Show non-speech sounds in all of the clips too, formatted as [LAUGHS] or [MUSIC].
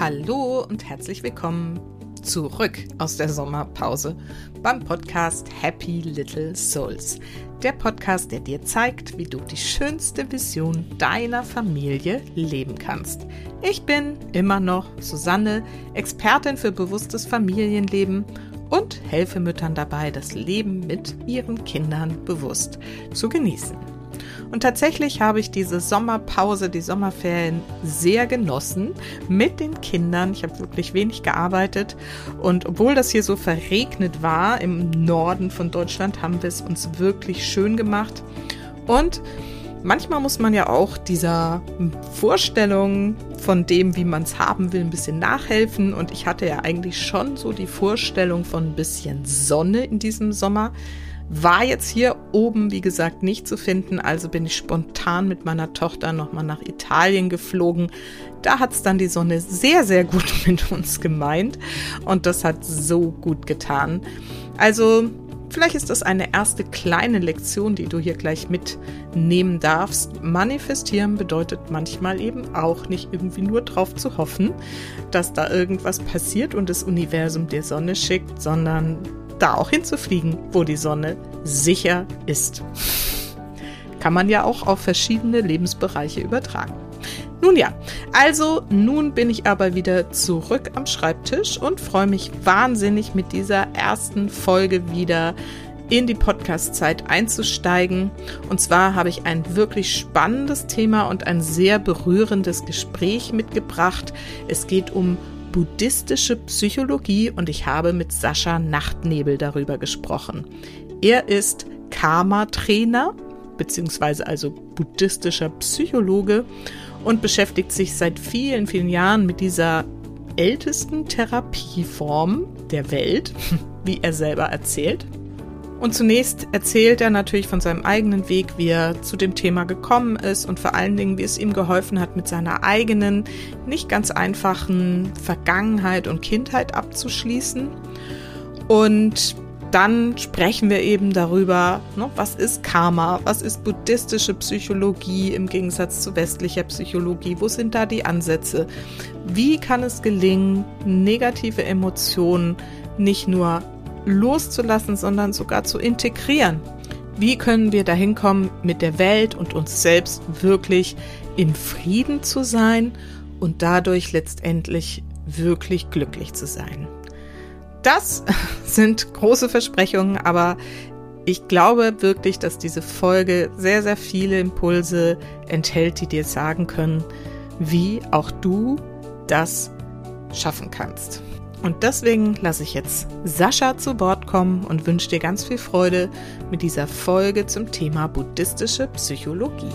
Hallo und herzlich willkommen zurück aus der Sommerpause beim Podcast Happy Little Souls. Der Podcast, der dir zeigt, wie du die schönste Vision deiner Familie leben kannst. Ich bin immer noch Susanne, Expertin für bewusstes Familienleben und helfe Müttern dabei, das Leben mit ihren Kindern bewusst zu genießen. Und tatsächlich habe ich diese Sommerpause, die Sommerferien sehr genossen mit den Kindern. Ich habe wirklich wenig gearbeitet. Und obwohl das hier so verregnet war im Norden von Deutschland, haben wir es uns wirklich schön gemacht. Und manchmal muss man ja auch dieser Vorstellung von dem, wie man es haben will, ein bisschen nachhelfen. Und ich hatte ja eigentlich schon so die Vorstellung von ein bisschen Sonne in diesem Sommer. War jetzt hier oben, wie gesagt, nicht zu finden, also bin ich spontan mit meiner Tochter nochmal nach Italien geflogen. Da hat es dann die Sonne sehr, sehr gut [LAUGHS] mit uns gemeint und das hat so gut getan. Also Vielleicht ist das eine erste kleine Lektion, die du hier gleich mitnehmen darfst. Manifestieren bedeutet manchmal eben auch nicht irgendwie nur drauf zu hoffen, dass da irgendwas passiert und das Universum dir Sonne schickt, sondern da auch hinzufliegen, wo die Sonne sicher ist. Kann man ja auch auf verschiedene Lebensbereiche übertragen. Nun ja, also nun bin ich aber wieder zurück am Schreibtisch und freue mich wahnsinnig mit dieser ersten Folge wieder in die Podcast-Zeit einzusteigen. Und zwar habe ich ein wirklich spannendes Thema und ein sehr berührendes Gespräch mitgebracht. Es geht um buddhistische Psychologie und ich habe mit Sascha Nachtnebel darüber gesprochen. Er ist Karma-Trainer beziehungsweise also buddhistischer Psychologe und beschäftigt sich seit vielen, vielen Jahren mit dieser ältesten Therapieform der Welt, [LAUGHS] wie er selber erzählt. Und zunächst erzählt er natürlich von seinem eigenen Weg, wie er zu dem Thema gekommen ist und vor allen Dingen, wie es ihm geholfen hat, mit seiner eigenen, nicht ganz einfachen Vergangenheit und Kindheit abzuschließen. Und dann sprechen wir eben darüber, ne, was ist Karma, was ist buddhistische Psychologie im Gegensatz zu westlicher Psychologie, wo sind da die Ansätze, wie kann es gelingen, negative Emotionen nicht nur loszulassen, sondern sogar zu integrieren. Wie können wir dahin kommen, mit der Welt und uns selbst wirklich in Frieden zu sein und dadurch letztendlich wirklich glücklich zu sein? Das [LAUGHS] sind große Versprechungen, aber ich glaube wirklich, dass diese Folge sehr, sehr viele Impulse enthält, die dir sagen können, wie auch du das schaffen kannst. Und deswegen lasse ich jetzt Sascha zu Wort kommen und wünsche dir ganz viel Freude mit dieser Folge zum Thema buddhistische Psychologie.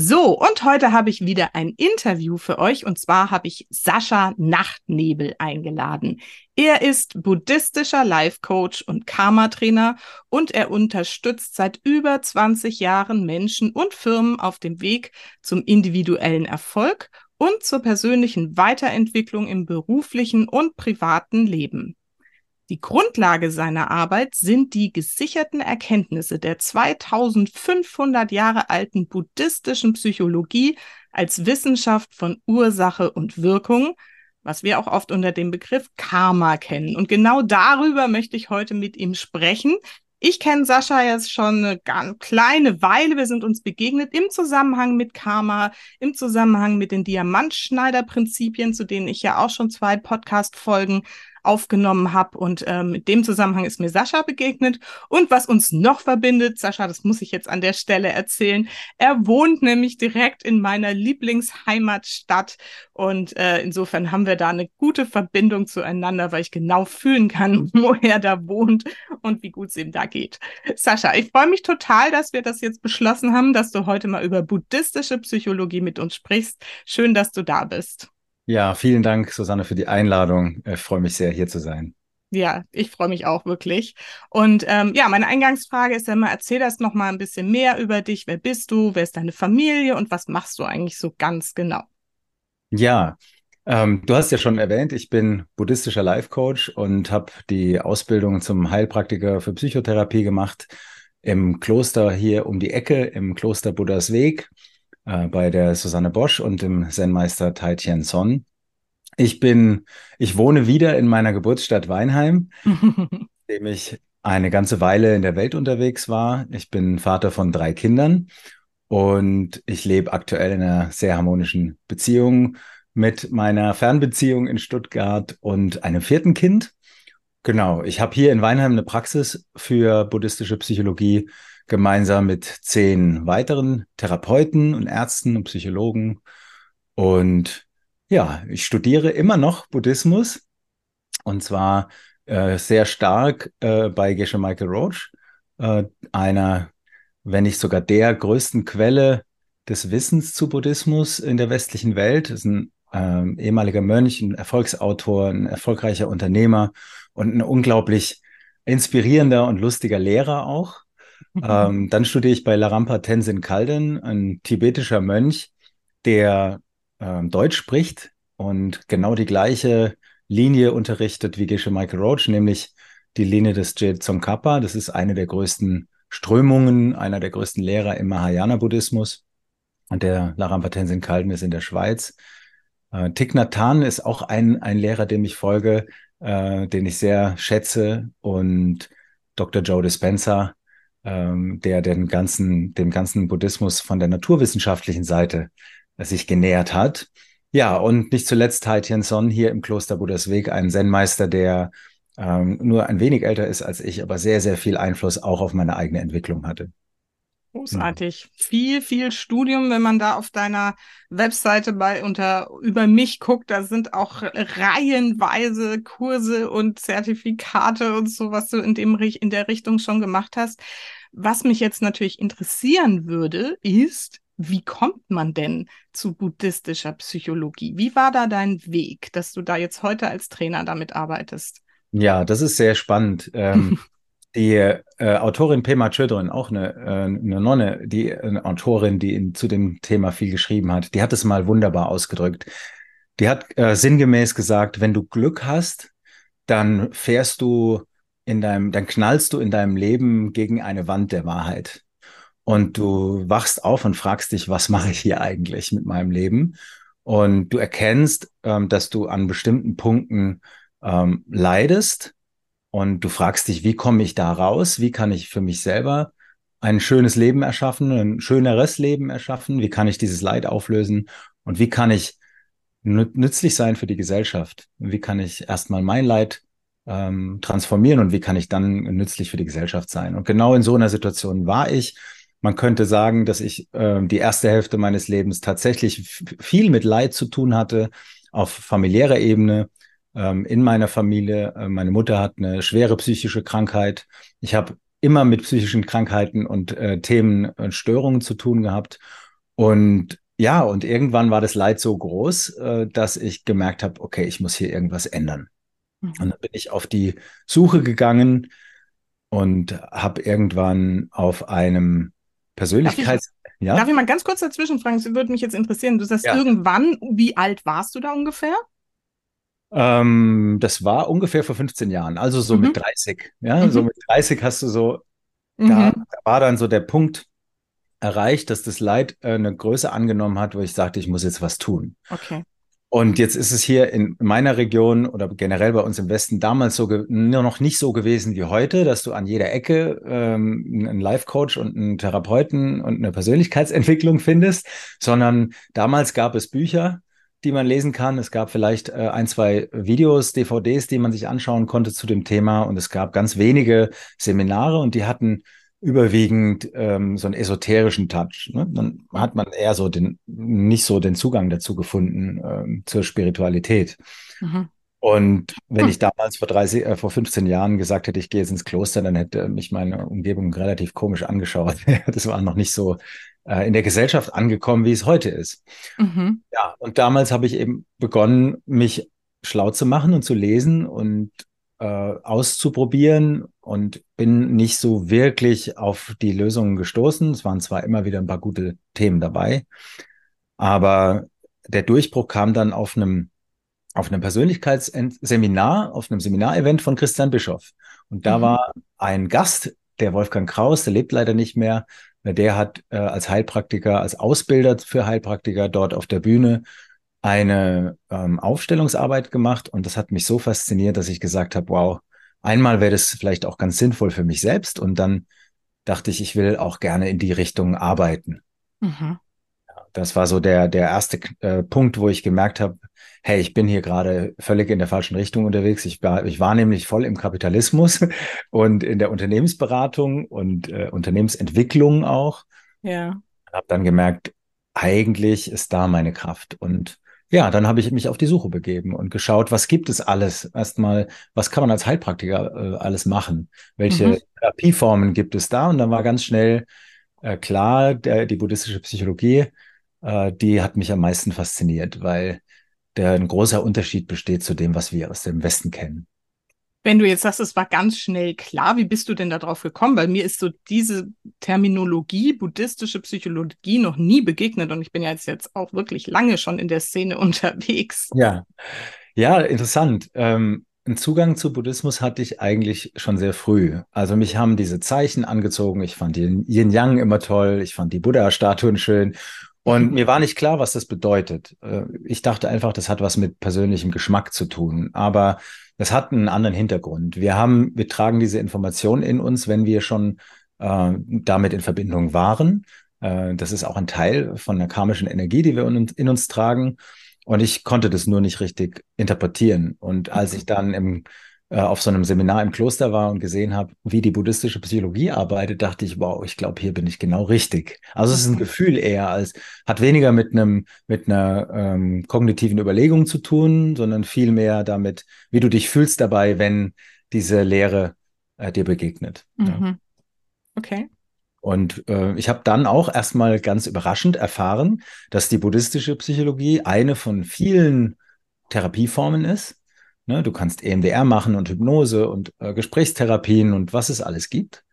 So, und heute habe ich wieder ein Interview für euch und zwar habe ich Sascha Nachtnebel eingeladen. Er ist buddhistischer Life Coach und Karma Trainer und er unterstützt seit über 20 Jahren Menschen und Firmen auf dem Weg zum individuellen Erfolg und zur persönlichen Weiterentwicklung im beruflichen und privaten Leben. Die Grundlage seiner Arbeit sind die gesicherten Erkenntnisse der 2500 Jahre alten buddhistischen Psychologie als Wissenschaft von Ursache und Wirkung, was wir auch oft unter dem Begriff Karma kennen. Und genau darüber möchte ich heute mit ihm sprechen. Ich kenne Sascha jetzt schon eine ganz kleine Weile. Wir sind uns begegnet im Zusammenhang mit Karma, im Zusammenhang mit den Diamantschneider-Prinzipien, zu denen ich ja auch schon zwei Podcast-Folgen aufgenommen habe. Und ähm, in dem Zusammenhang ist mir Sascha begegnet. Und was uns noch verbindet, Sascha, das muss ich jetzt an der Stelle erzählen. Er wohnt nämlich direkt in meiner Lieblingsheimatstadt. Und äh, insofern haben wir da eine gute Verbindung zueinander, weil ich genau fühlen kann, [LAUGHS] wo er da wohnt und wie gut es ihm da geht. Sascha, ich freue mich total, dass wir das jetzt beschlossen haben, dass du heute mal über buddhistische Psychologie mit uns sprichst. Schön, dass du da bist. Ja, vielen Dank, Susanne, für die Einladung. Ich freue mich sehr, hier zu sein. Ja, ich freue mich auch wirklich. Und ähm, ja, meine Eingangsfrage ist ja immer, erzähl das noch mal ein bisschen mehr über dich. Wer bist du? Wer ist deine Familie? Und was machst du eigentlich so ganz genau? Ja, ähm, du hast ja schon erwähnt, ich bin buddhistischer Life Coach und habe die Ausbildung zum Heilpraktiker für Psychotherapie gemacht im Kloster hier um die Ecke, im Kloster Buddhas Weg, äh, bei der Susanne Bosch und dem Zen-Meister Tai Tien Son. Ich bin, ich wohne wieder in meiner Geburtsstadt Weinheim, [LAUGHS] dem ich eine ganze Weile in der Welt unterwegs war. Ich bin Vater von drei Kindern und ich lebe aktuell in einer sehr harmonischen Beziehung mit meiner Fernbeziehung in Stuttgart und einem vierten Kind. Genau, ich habe hier in Weinheim eine Praxis für buddhistische Psychologie gemeinsam mit zehn weiteren Therapeuten und Ärzten und Psychologen. Und ja, ich studiere immer noch Buddhismus und zwar äh, sehr stark äh, bei Geshe Michael Roach, äh, einer, wenn nicht sogar der größten Quelle des Wissens zu Buddhismus in der westlichen Welt. Das ist ein ähm, ehemaliger Mönch, ein Erfolgsautor, ein erfolgreicher Unternehmer und ein unglaublich inspirierender und lustiger Lehrer auch. Ähm, [LAUGHS] dann studiere ich bei Larampa Tenzin Kalden, ein tibetischer Mönch, der ähm, Deutsch spricht und genau die gleiche Linie unterrichtet wie Geshe Michael Roach, nämlich die Linie des Je Tsongkhapa. Das ist eine der größten Strömungen, einer der größten Lehrer im Mahayana-Buddhismus. Und der Larampa Tenzin Kalden ist in der Schweiz. Äh, Thich Nhat Hanh ist auch ein, ein Lehrer, dem ich folge, äh, den ich sehr schätze. Und Dr. Joe Dispenza, ähm, der den ganzen, dem ganzen Buddhismus von der naturwissenschaftlichen Seite äh, sich genähert hat. Ja, und nicht zuletzt Tai Tien Son hier im Kloster Buddhas Weg, ein Zen-Meister, der ähm, nur ein wenig älter ist als ich, aber sehr, sehr viel Einfluss auch auf meine eigene Entwicklung hatte. Großartig. Ja. Viel, viel Studium, wenn man da auf deiner Webseite bei unter über mich guckt, da sind auch reihenweise Kurse und Zertifikate und so, was du in dem in der Richtung schon gemacht hast. Was mich jetzt natürlich interessieren würde, ist, wie kommt man denn zu buddhistischer Psychologie? Wie war da dein Weg, dass du da jetzt heute als Trainer damit arbeitest? Ja, das ist sehr spannend. Ähm, [LAUGHS] die äh, Autorin Pema Chödrin, auch eine, äh, eine Nonne, die eine Autorin, die in, zu dem Thema viel geschrieben hat, die hat es mal wunderbar ausgedrückt. Die hat äh, sinngemäß gesagt, wenn du Glück hast, dann fährst du in deinem, dann knallst du in deinem Leben gegen eine Wand der Wahrheit und du wachst auf und fragst dich, was mache ich hier eigentlich mit meinem Leben? Und du erkennst, ähm, dass du an bestimmten Punkten ähm, leidest und du fragst dich, wie komme ich da raus? Wie kann ich für mich selber ein schönes Leben erschaffen, ein schöneres Leben erschaffen? Wie kann ich dieses Leid auflösen? Und wie kann ich nützlich sein für die Gesellschaft? Wie kann ich erstmal mein Leid ähm, transformieren und wie kann ich dann nützlich für die Gesellschaft sein? Und genau in so einer Situation war ich man könnte sagen, dass ich äh, die erste Hälfte meines Lebens tatsächlich viel mit Leid zu tun hatte auf familiärer Ebene. Ähm, in meiner Familie, äh, meine Mutter hat eine schwere psychische Krankheit. Ich habe immer mit psychischen Krankheiten und äh, Themen und Störungen zu tun gehabt. Und ja, und irgendwann war das Leid so groß, äh, dass ich gemerkt habe, okay, ich muss hier irgendwas ändern. Mhm. Und dann bin ich auf die Suche gegangen und habe irgendwann auf einem Persönlichkeits. Darf ich, ja? darf ich mal ganz kurz dazwischen fragen? Das würde mich jetzt interessieren. Du sagst ja. irgendwann, wie alt warst du da ungefähr? Ähm, das war ungefähr vor 15 Jahren, also so mhm. mit 30. Ja, mhm. so mit 30 hast du so, mhm. da, da, war dann so der Punkt erreicht, dass das Leid äh, eine Größe angenommen hat, wo ich sagte, ich muss jetzt was tun. Okay. Und jetzt ist es hier in meiner Region oder generell bei uns im Westen damals so nur noch nicht so gewesen wie heute, dass du an jeder Ecke ähm, einen Life-Coach und einen Therapeuten und eine Persönlichkeitsentwicklung findest, sondern damals gab es Bücher, die man lesen kann. Es gab vielleicht äh, ein, zwei Videos, DVDs, die man sich anschauen konnte zu dem Thema. Und es gab ganz wenige Seminare und die hatten überwiegend ähm, so einen esoterischen Touch. Ne? Dann hat man eher so den, nicht so den Zugang dazu gefunden ähm, zur Spiritualität. Mhm. Und wenn hm. ich damals vor 30, äh, vor 15 Jahren gesagt hätte, ich gehe jetzt ins Kloster, dann hätte mich meine Umgebung relativ komisch angeschaut. [LAUGHS] das war noch nicht so äh, in der Gesellschaft angekommen, wie es heute ist. Mhm. Ja, und damals habe ich eben begonnen, mich schlau zu machen und zu lesen und äh, auszuprobieren und bin nicht so wirklich auf die Lösungen gestoßen. Es waren zwar immer wieder ein paar gute Themen dabei, aber der Durchbruch kam dann auf einem auf einem Persönlichkeitsseminar, auf einem Seminarevent von Christian Bischoff. Und da mhm. war ein Gast der Wolfgang Kraus, der lebt leider nicht mehr. Der hat äh, als Heilpraktiker, als Ausbilder für Heilpraktiker dort auf der Bühne eine ähm, Aufstellungsarbeit gemacht und das hat mich so fasziniert, dass ich gesagt habe, wow, einmal wäre das vielleicht auch ganz sinnvoll für mich selbst und dann dachte ich, ich will auch gerne in die Richtung arbeiten. Mhm. Das war so der, der erste äh, Punkt, wo ich gemerkt habe, hey, ich bin hier gerade völlig in der falschen Richtung unterwegs. Ich war, ich war nämlich voll im Kapitalismus [LAUGHS] und in der Unternehmensberatung und äh, Unternehmensentwicklung auch. Ja. Habe dann gemerkt, eigentlich ist da meine Kraft. Und ja, dann habe ich mich auf die Suche begeben und geschaut, was gibt es alles? Erstmal, was kann man als Heilpraktiker äh, alles machen? Welche mhm. Therapieformen gibt es da? Und dann war ganz schnell äh, klar, der, die buddhistische Psychologie, äh, die hat mich am meisten fasziniert, weil der ein großer Unterschied besteht zu dem, was wir aus dem Westen kennen. Wenn du jetzt sagst, es war ganz schnell klar, wie bist du denn darauf gekommen? Weil mir ist so diese Terminologie, buddhistische Psychologie, noch nie begegnet und ich bin ja jetzt, jetzt auch wirklich lange schon in der Szene [LAUGHS] unterwegs. Ja, ja, interessant. Ähm, einen Zugang zu Buddhismus hatte ich eigentlich schon sehr früh. Also mich haben diese Zeichen angezogen. Ich fand den Yin Yang immer toll. Ich fand die Buddha-Statuen schön. Und mir war nicht klar, was das bedeutet. Äh, ich dachte einfach, das hat was mit persönlichem Geschmack zu tun. Aber das hat einen anderen Hintergrund. Wir haben, wir tragen diese Information in uns, wenn wir schon äh, damit in Verbindung waren. Äh, das ist auch ein Teil von der karmischen Energie, die wir in, in uns tragen. Und ich konnte das nur nicht richtig interpretieren. Und als ich dann im auf so einem Seminar im Kloster war und gesehen habe, wie die buddhistische Psychologie arbeitet, dachte ich, wow, ich glaube, hier bin ich genau richtig. Also es ist ein Gefühl eher als, hat weniger mit einem, mit einer ähm, kognitiven Überlegung zu tun, sondern viel mehr damit, wie du dich fühlst dabei, wenn diese Lehre äh, dir begegnet. Mhm. Ja. Okay. Und äh, ich habe dann auch erstmal ganz überraschend erfahren, dass die buddhistische Psychologie eine von vielen Therapieformen ist, Ne? Du kannst EMDR machen und Hypnose und äh, Gesprächstherapien und was es alles gibt.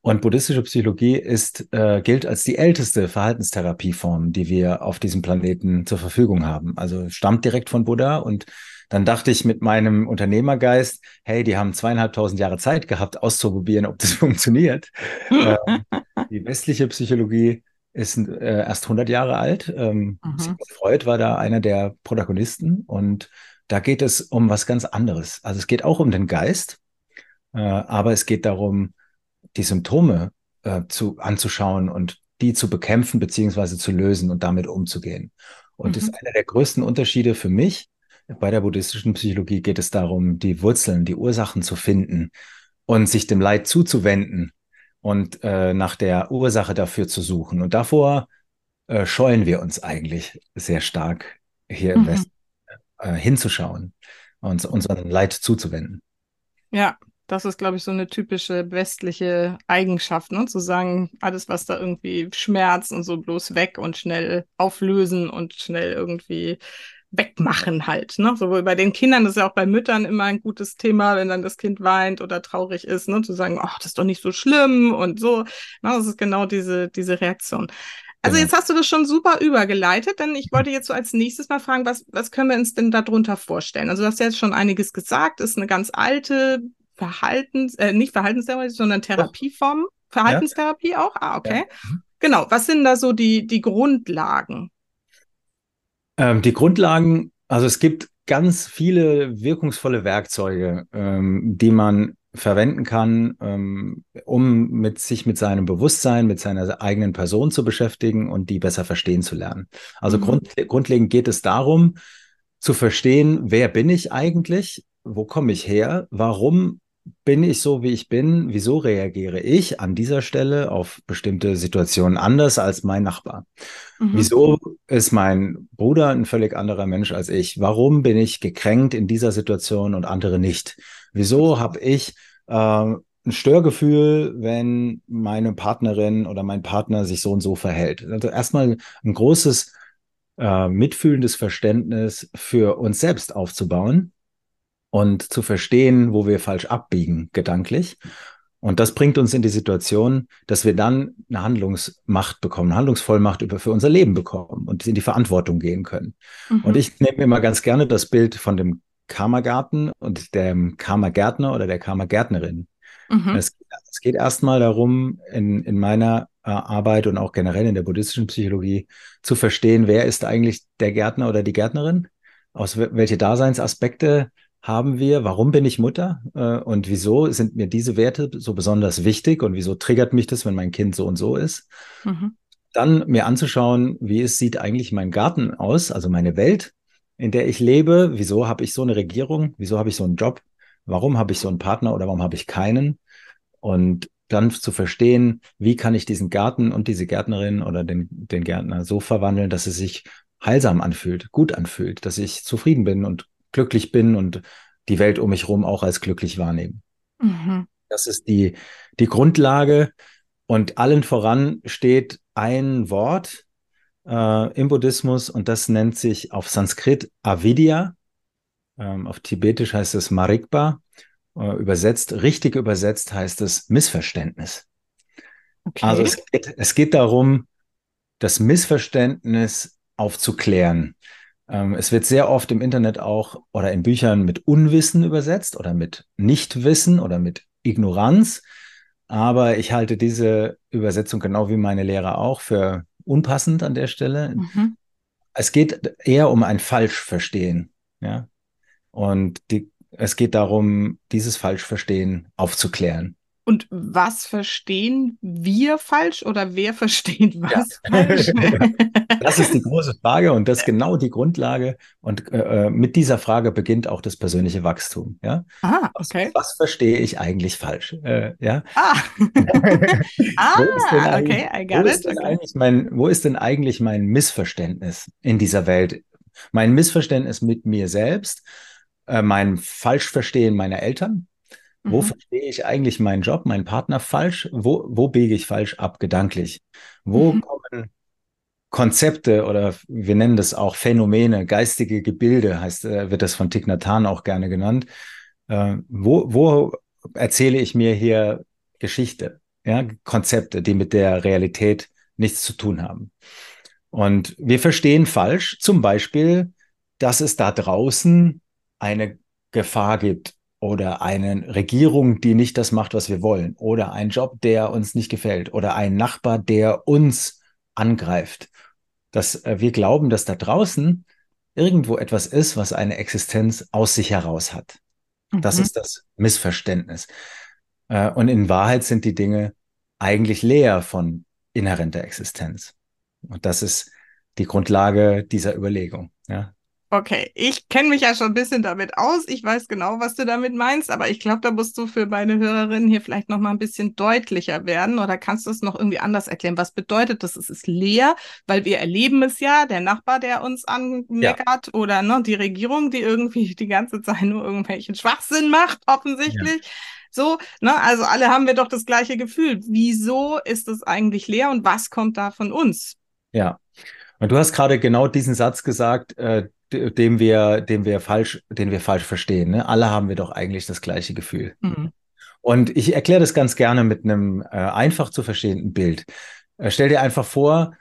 Und buddhistische Psychologie ist, äh, gilt als die älteste Verhaltenstherapieform, die wir auf diesem Planeten zur Verfügung haben. Also stammt direkt von Buddha. Und dann dachte ich mit meinem Unternehmergeist, hey, die haben zweieinhalbtausend Jahre Zeit gehabt, auszuprobieren, ob das [LAUGHS] funktioniert. äh, [LAUGHS] die westliche Psychologie ist äh, erst 100 Jahre alt. Ähm, mhm. Freud war da einer der Protagonisten und da geht es um was ganz anderes. Also es geht auch um den Geist, äh, aber es geht darum, die Symptome äh, zu, anzuschauen und die zu bekämpfen beziehungsweise zu lösen und damit umzugehen. Und mhm. das ist einer der größten Unterschiede für mich. Bei der buddhistischen Psychologie geht es darum, die Wurzeln, die Ursachen zu finden und sich dem Leid zuzuwenden und äh, nach der Ursache dafür zu suchen. Und davor äh, scheuen wir uns eigentlich sehr stark hier mhm. im Westen äh, hinzuschauen und unseren Leid zuzuwenden. Ja, das ist, glaube ich, so eine typische westliche Eigenschaft, ne? zu sagen, alles, was da irgendwie schmerzt und so bloß weg und schnell auflösen und schnell irgendwie wegmachen halt. Ne? Sowohl bei den Kindern, das ist ja auch bei Müttern immer ein gutes Thema, wenn dann das Kind weint oder traurig ist, ne? zu sagen, ach, das ist doch nicht so schlimm und so. Ne? Das ist genau diese, diese Reaktion. Also genau. jetzt hast du das schon super übergeleitet, denn ich wollte jetzt so als nächstes mal fragen, was, was können wir uns denn darunter vorstellen? Also du hast ja jetzt schon einiges gesagt, ist eine ganz alte Verhaltens, äh, nicht Verhaltenstherapie, sondern Therapieform. Verhaltenstherapie ja. auch? Ah, okay. Ja. Mhm. Genau. Was sind da so die, die Grundlagen? Ähm, die Grundlagen, also es gibt ganz viele wirkungsvolle Werkzeuge, ähm, die man verwenden kann, ähm, um mit sich mit seinem Bewusstsein, mit seiner eigenen Person zu beschäftigen und die besser verstehen zu lernen. Also mhm. grund, grundlegend geht es darum, zu verstehen, wer bin ich eigentlich, wo komme ich her, warum bin ich so, wie ich bin, wieso reagiere ich an dieser Stelle auf bestimmte Situationen anders als mein Nachbar? Mhm. Wieso ist mein Bruder ein völlig anderer Mensch als ich? Warum bin ich gekränkt in dieser Situation und andere nicht? Wieso habe ich äh, ein Störgefühl, wenn meine Partnerin oder mein Partner sich so und so verhält? Also erstmal ein großes äh, mitfühlendes Verständnis für uns selbst aufzubauen und zu verstehen, wo wir falsch abbiegen, gedanklich. Und das bringt uns in die Situation, dass wir dann eine Handlungsmacht bekommen, eine Handlungsvollmacht über für unser Leben bekommen und in die Verantwortung gehen können. Mhm. Und ich nehme immer ganz gerne das Bild von dem Karma-Garten und dem Karma-Gärtner oder der Karma-Gärtnerin. Mhm. Es geht es geht erstmal darum, in, in meiner äh, Arbeit und auch generell in der buddhistischen Psychologie zu verstehen, wer ist eigentlich der Gärtner oder die Gärtnerin? Aus welche Daseinsaspekte haben wir? Warum bin ich Mutter? Äh, und wieso sind mir diese Werte so besonders wichtig? Und wieso triggert mich das, wenn mein Kind so und so ist? Mhm. Dann mir anzuschauen, wie es sieht eigentlich mein Garten aus, also meine Welt, in der ich lebe. Wieso habe ich so eine Regierung? Wieso habe ich so einen Job? Warum habe ich so einen Partner oder warum habe ich keinen? Und dann zu verstehen, wie kann ich diesen Garten und diese Gärtnerin oder den, den Gärtner so verwandeln, dass es sich heilsam anfühlt, gut anfühlt, dass ich zufrieden bin und glücklich bin und die Welt um mich herum auch als glücklich wahrnehmen. Mhm. Das ist die, die Grundlage. Und allen voran steht ein Wort äh, im Buddhismus und das nennt sich auf Sanskrit Avidya. Ähm, auf Tibetisch heißt es Marikba. Äh, übersetzt, richtig übersetzt heißt es Missverständnis. Okay. Also es geht, es geht darum, das Missverständnis aufzuklären. Ähm, es wird sehr oft im Internet auch oder in Büchern mit Unwissen übersetzt oder mit Nichtwissen oder mit Ignoranz. Aber ich halte diese Übersetzung genau wie meine Lehrer auch für unpassend an der Stelle. Mhm. Es geht eher um ein Falschverstehen. Ja? Und die, es geht darum, dieses Falschverstehen aufzuklären. Und was verstehen wir falsch oder wer versteht was ja. falsch? [LAUGHS] das ist die große Frage und das ist genau die Grundlage. Und äh, äh, mit dieser Frage beginnt auch das persönliche Wachstum. Ja? Ah, okay. Was, was verstehe ich eigentlich falsch? Äh, ja? Ah, [LAUGHS] ah okay, I got wo it. okay. mein, wo ist denn eigentlich mein Missverständnis in dieser Welt? Mein Missverständnis mit mir selbst, äh, mein Falschverstehen meiner Eltern, wo mhm. verstehe ich eigentlich meinen Job, meinen Partner falsch? Wo, wo biege ich falsch ab, gedanklich? Wo mhm. kommen Konzepte oder wir nennen das auch Phänomene, geistige Gebilde, heißt, äh, wird das von Thich Nhat Hanh auch gerne genannt. Äh, wo, wo erzähle ich mir hier Geschichte, ja, Konzepte, die mit der Realität nichts zu tun haben? Und wir verstehen falsch, zum Beispiel, dass es da draußen eine Gefahr gibt, oder eine Regierung, die nicht das macht, was wir wollen, oder ein Job, der uns nicht gefällt, oder ein Nachbar, der uns angreift. Dass äh, wir glauben, dass da draußen irgendwo etwas ist, was eine Existenz aus sich heraus hat. Mhm. Das ist das Missverständnis. Äh, und in Wahrheit sind die Dinge eigentlich leer von inhärenter Existenz. Und das ist die Grundlage dieser Überlegung. Ja, Okay, ich kenne mich ja schon ein bisschen damit aus. Ich weiß genau, was du damit meinst, aber ich glaube, da musst du für meine Hörerinnen hier vielleicht noch mal ein bisschen deutlicher werden oder kannst du es noch irgendwie anders erklären? Was bedeutet das? Es ist leer, weil wir erleben es ja, der Nachbar, der uns anmeckert ja. oder ne, die Regierung, die irgendwie die ganze Zeit nur irgendwelchen Schwachsinn macht, offensichtlich. Ja. So, ne, also alle haben wir doch das gleiche Gefühl. Wieso ist es eigentlich leer und was kommt da von uns? Ja. Und du hast gerade genau diesen Satz gesagt, äh, dem wir, dem wir falsch, den wir falsch verstehen. Ne? Alle haben wir doch eigentlich das gleiche Gefühl. Mhm. Und ich erkläre das ganz gerne mit einem äh, einfach zu verstehenden Bild. Äh, stell dir einfach vor,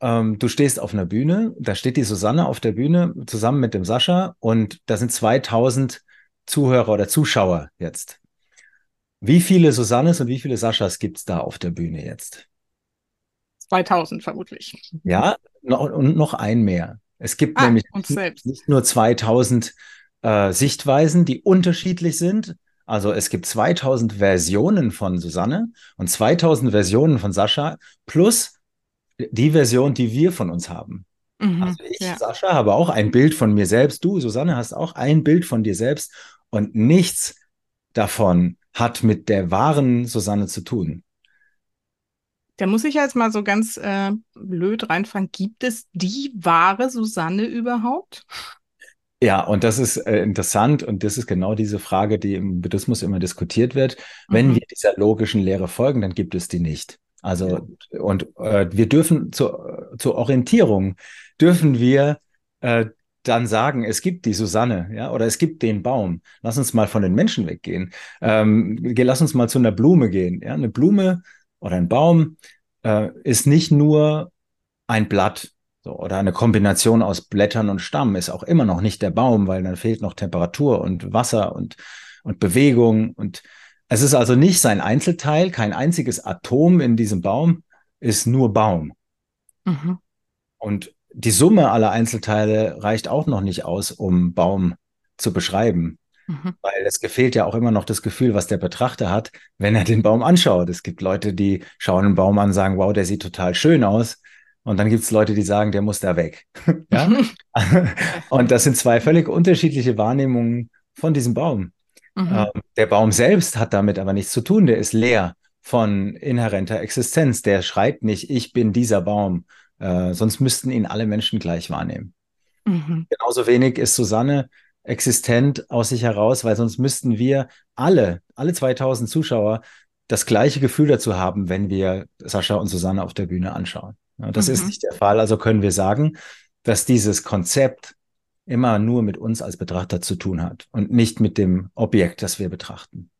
ähm, du stehst auf einer Bühne, da steht die Susanne auf der Bühne zusammen mit dem Sascha und da sind 2000 Zuhörer oder Zuschauer jetzt. Wie viele Susannes und wie viele Saschas gibt es da auf der Bühne jetzt? 2000 vermutlich. Ja, noch, und noch ein mehr. Es gibt ah, nämlich nicht nur 2000 äh, Sichtweisen, die unterschiedlich sind. Also es gibt 2000 Versionen von Susanne und 2000 Versionen von Sascha plus die Version, die wir von uns haben. Mhm, also ich, ja. Sascha, habe auch ein Bild von mir selbst. Du, Susanne, hast auch ein Bild von dir selbst und nichts davon hat mit der wahren Susanne zu tun. Da muss ich jetzt mal so ganz äh, blöd reinfragen. Gibt es die wahre Susanne überhaupt? Ja, und das ist äh, interessant und das ist genau diese Frage, die im Buddhismus immer diskutiert wird. Wenn mhm. wir dieser logischen Lehre folgen, dann gibt es die nicht. Also ja. und äh, wir dürfen zur, zur Orientierung dürfen wir äh, dann sagen, es gibt die Susanne, ja, oder es gibt den Baum. Lass uns mal von den Menschen weggehen. Ähm, lass uns mal zu einer Blume gehen. Ja, eine Blume oder ein Baum äh, ist nicht nur ein Blatt so, oder eine Kombination aus Blättern und Stamm, ist auch immer noch nicht der Baum, weil dann fehlt noch Temperatur und Wasser und, und Bewegung und Es ist also nicht sein Einzelteil, kein einziges Atom in diesem Baum ist nur Baum. Mhm. Und die Summe aller Einzelteile reicht auch noch nicht aus, um Baum zu beschreiben. Mhm. Weil es gefehlt ja auch immer noch das Gefühl, was der Betrachter hat, wenn er den Baum anschaut. Es gibt Leute, die schauen einen Baum an und sagen, wow, der sieht total schön aus. Und dann gibt es Leute, die sagen, der muss da weg. [LAUGHS] ja? [LAUGHS] und das sind zwei völlig unterschiedliche Wahrnehmungen von diesem Baum. Mhm. Ähm, der Baum selbst hat damit aber nichts zu tun. Der ist leer von inhärenter Existenz. Der schreit nicht, ich bin dieser Baum. Äh, sonst müssten ihn alle Menschen gleich wahrnehmen. Mhm. Genauso wenig ist Susanne existent aus sich heraus, weil sonst müssten wir alle, alle 2000 Zuschauer, das gleiche Gefühl dazu haben, wenn wir Sascha und Susanne auf der Bühne anschauen. Ja, das mhm. ist nicht der Fall. Also können wir sagen, dass dieses Konzept immer nur mit uns als Betrachter zu tun hat und nicht mit dem Objekt, das wir betrachten.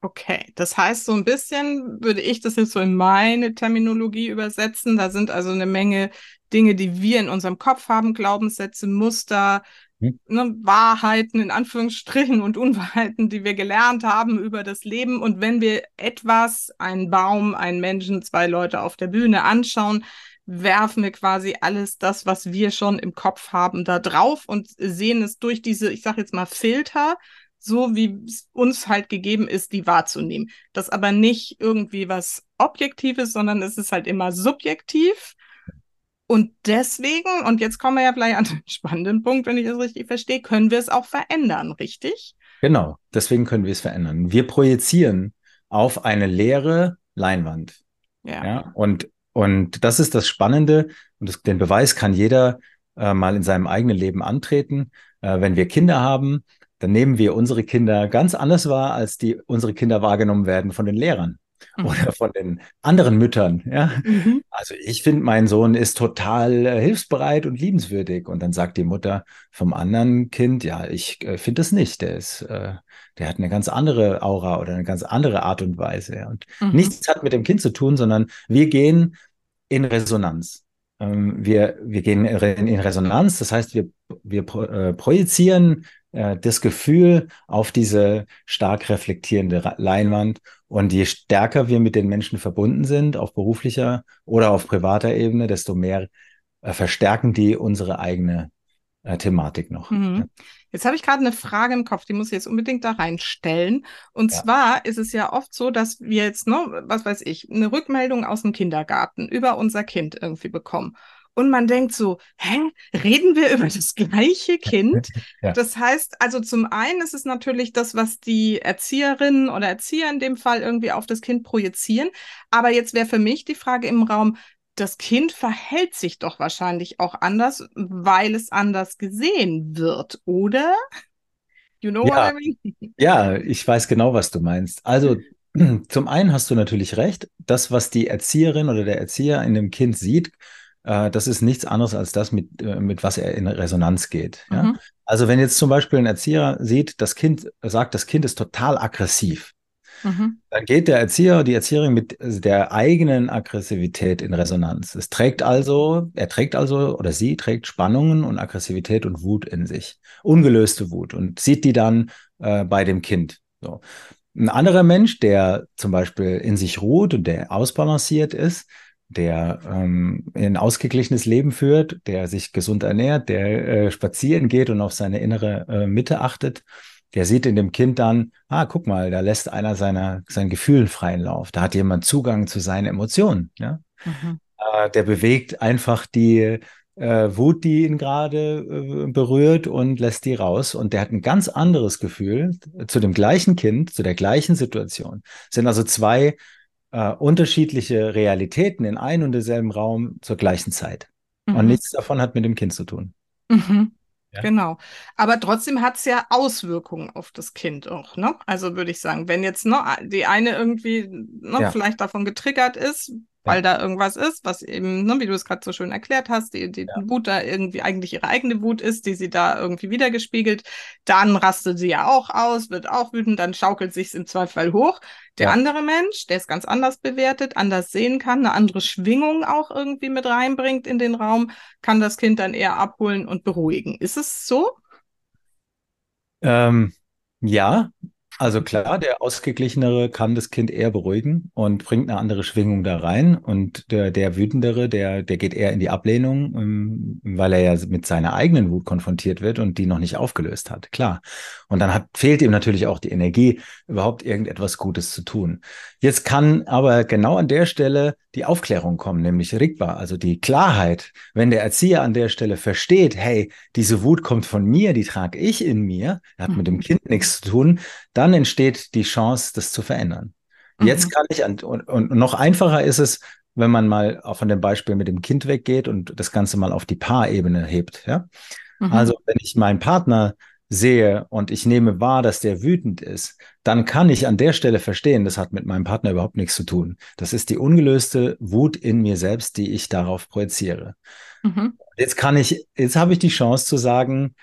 Okay, das heißt, so ein bisschen würde ich das jetzt so in meine Terminologie übersetzen. Da sind also eine Menge Dinge, die wir in unserem Kopf haben, Glaubenssätze, Muster, hm. ne, Wahrheiten in Anführungsstrichen und Unwahrheiten, die wir gelernt haben über das Leben. Und wenn wir etwas, einen Baum, einen Menschen, zwei Leute auf der Bühne anschauen, werfen wir quasi alles das, was wir schon im Kopf haben, da drauf und sehen es durch diese, ich sage jetzt mal, Filter, so wie es uns halt gegeben ist, die wahrzunehmen. Das aber nicht irgendwie was Objektives, sondern es ist halt immer subjektiv. Und deswegen, und jetzt kommen wir ja vielleicht an den [LAUGHS] spannenden Punkt, wenn ich das richtig verstehe, können wir es auch verändern, richtig? Genau, deswegen können wir es verändern. Wir projizieren auf eine leere Leinwand. Ja. ja und, und das ist das Spannende, und das, den Beweis kann jeder äh, mal in seinem eigenen Leben antreten. Äh, wenn wir Kinder haben, dann nehmen wir unsere Kinder ganz anders wahr, als die unsere Kinder wahrgenommen werden von den Lehrern [LAUGHS] mhm. oder von den anderen Müttern. Ja? Mhm. Also ich finde, mein Sohn ist total äh, hilfsbereit und liebenswürdig. Und dann sagt die Mutter vom anderen Kind, ja, ich äh, finde es nicht. Der ist, äh, der hat eine ganz andere Aura oder eine ganz andere Art und Weise. Und mhm. nichts hat mit dem Kind zu tun, sondern wir gehen in Resonanz. Ähm, wir, wir gehen in Resonanz, das heißt, wir, wir äh, projizieren äh, das Gefühl auf diese stark reflektierende Leinwand. Und je stärker wir mit den Menschen verbunden sind, auf beruflicher oder auf privater Ebene, desto mehr äh, verstärken die unsere eigene äh, Thematik noch. Mhm. Jetzt habe ich gerade eine Frage im Kopf, die muss ich jetzt unbedingt da reinstellen. Und ja. zwar ist es ja oft so, dass wir jetzt, ne, was weiß ich, eine Rückmeldung aus dem Kindergarten über unser Kind irgendwie bekommen und man denkt so, hä, reden wir über das gleiche Kind? [LAUGHS] ja. Das heißt, also zum einen ist es natürlich das, was die Erzieherinnen oder Erzieher in dem Fall irgendwie auf das Kind projizieren. Aber jetzt wäre für mich die Frage im Raum, das Kind verhält sich doch wahrscheinlich auch anders, weil es anders gesehen wird, oder? You know ja. what I mean? [LAUGHS] Ja, ich weiß genau, was du meinst. Also [CLEARS THROAT] zum einen hast du natürlich recht, das, was die Erzieherin oder der Erzieher in dem Kind sieht, äh, das ist nichts anderes als das, mit, äh, mit was er in Resonanz geht. Ja? Mhm. Also wenn jetzt zum Beispiel ein Erzieher sieht, das Kind sagt, das Kind ist total aggressiv, mhm. dann geht der Erzieher, die Erzieherin mit der eigenen Aggressivität in Resonanz. Es trägt also, er trägt also oder sie trägt Spannungen und Aggressivität und Wut in sich, ungelöste Wut und sieht die dann äh, bei dem Kind. So. Ein anderer Mensch, der zum Beispiel in sich ruht und der ausbalanciert ist, der ähm, ein ausgeglichenes Leben führt, der sich gesund ernährt, der äh, spazieren geht und auf seine innere äh, Mitte achtet, der sieht in dem Kind dann, ah, guck mal, da lässt einer seiner, seinen Gefühlen freien Lauf. Da hat jemand Zugang zu seinen Emotionen. Ja? Mhm. Äh, der bewegt einfach die äh, Wut, die ihn gerade äh, berührt und lässt die raus. Und der hat ein ganz anderes Gefühl zu dem gleichen Kind, zu der gleichen Situation. Es sind also zwei äh, unterschiedliche Realitäten in einem und derselben Raum zur gleichen Zeit. Mhm. Und nichts davon hat mit dem Kind zu tun. Mhm. Ja. Genau. Aber trotzdem hat es ja Auswirkungen auf das Kind auch, ne? Also würde ich sagen, wenn jetzt ne, die eine irgendwie ne, ja. vielleicht davon getriggert ist, weil da irgendwas ist, was eben, ne, wie du es gerade so schön erklärt hast, die, die ja. Wut da irgendwie eigentlich ihre eigene Wut ist, die sie da irgendwie wiedergespiegelt, dann rastet sie ja auch aus, wird auch wütend, dann schaukelt sich im Zweifel hoch. Der ja. andere Mensch, der es ganz anders bewertet, anders sehen kann, eine andere Schwingung auch irgendwie mit reinbringt in den Raum, kann das Kind dann eher abholen und beruhigen. Ist es so? Ähm, ja, Also klar, der Ausgeglichenere kann das Kind eher beruhigen und bringt eine andere Schwingung da rein. Und der, der Wütendere, der, der geht eher in die Ablehnung, ähm, weil er ja mit seiner eigenen Wut konfrontiert wird und die noch nicht aufgelöst hat. Klar. Und dann hat, fehlt ihm natürlich auch die Energie, überhaupt irgendetwas Gutes zu tun. Jetzt kann aber genau an der Stelle die Aufklärung kommen, nämlich Rigba, also die Klarheit. Wenn der Erzieher an der Stelle versteht, hey, diese Wut kommt von mir, die trage ich in mir, hat mit dem mhm. Kind nichts zu tun, dann entsteht die Chance, das zu verändern. Jetzt mhm. kann ich, und, und noch einfacher ist es, wenn man mal auch von dem Beispiel mit dem Kind weggeht und das Ganze mal auf die Paarebene hebt. Ja? Mhm. Also wenn ich meinen Partner sehe und ich nehme wahr, dass der wütend ist, dann kann ich an der Stelle verstehen, das hat mit meinem Partner überhaupt nichts zu tun. Das ist die ungelöste Wut in mir selbst, die ich darauf projiziere. Mhm. Jetzt kann ich, jetzt habe ich die Chance zu sagen,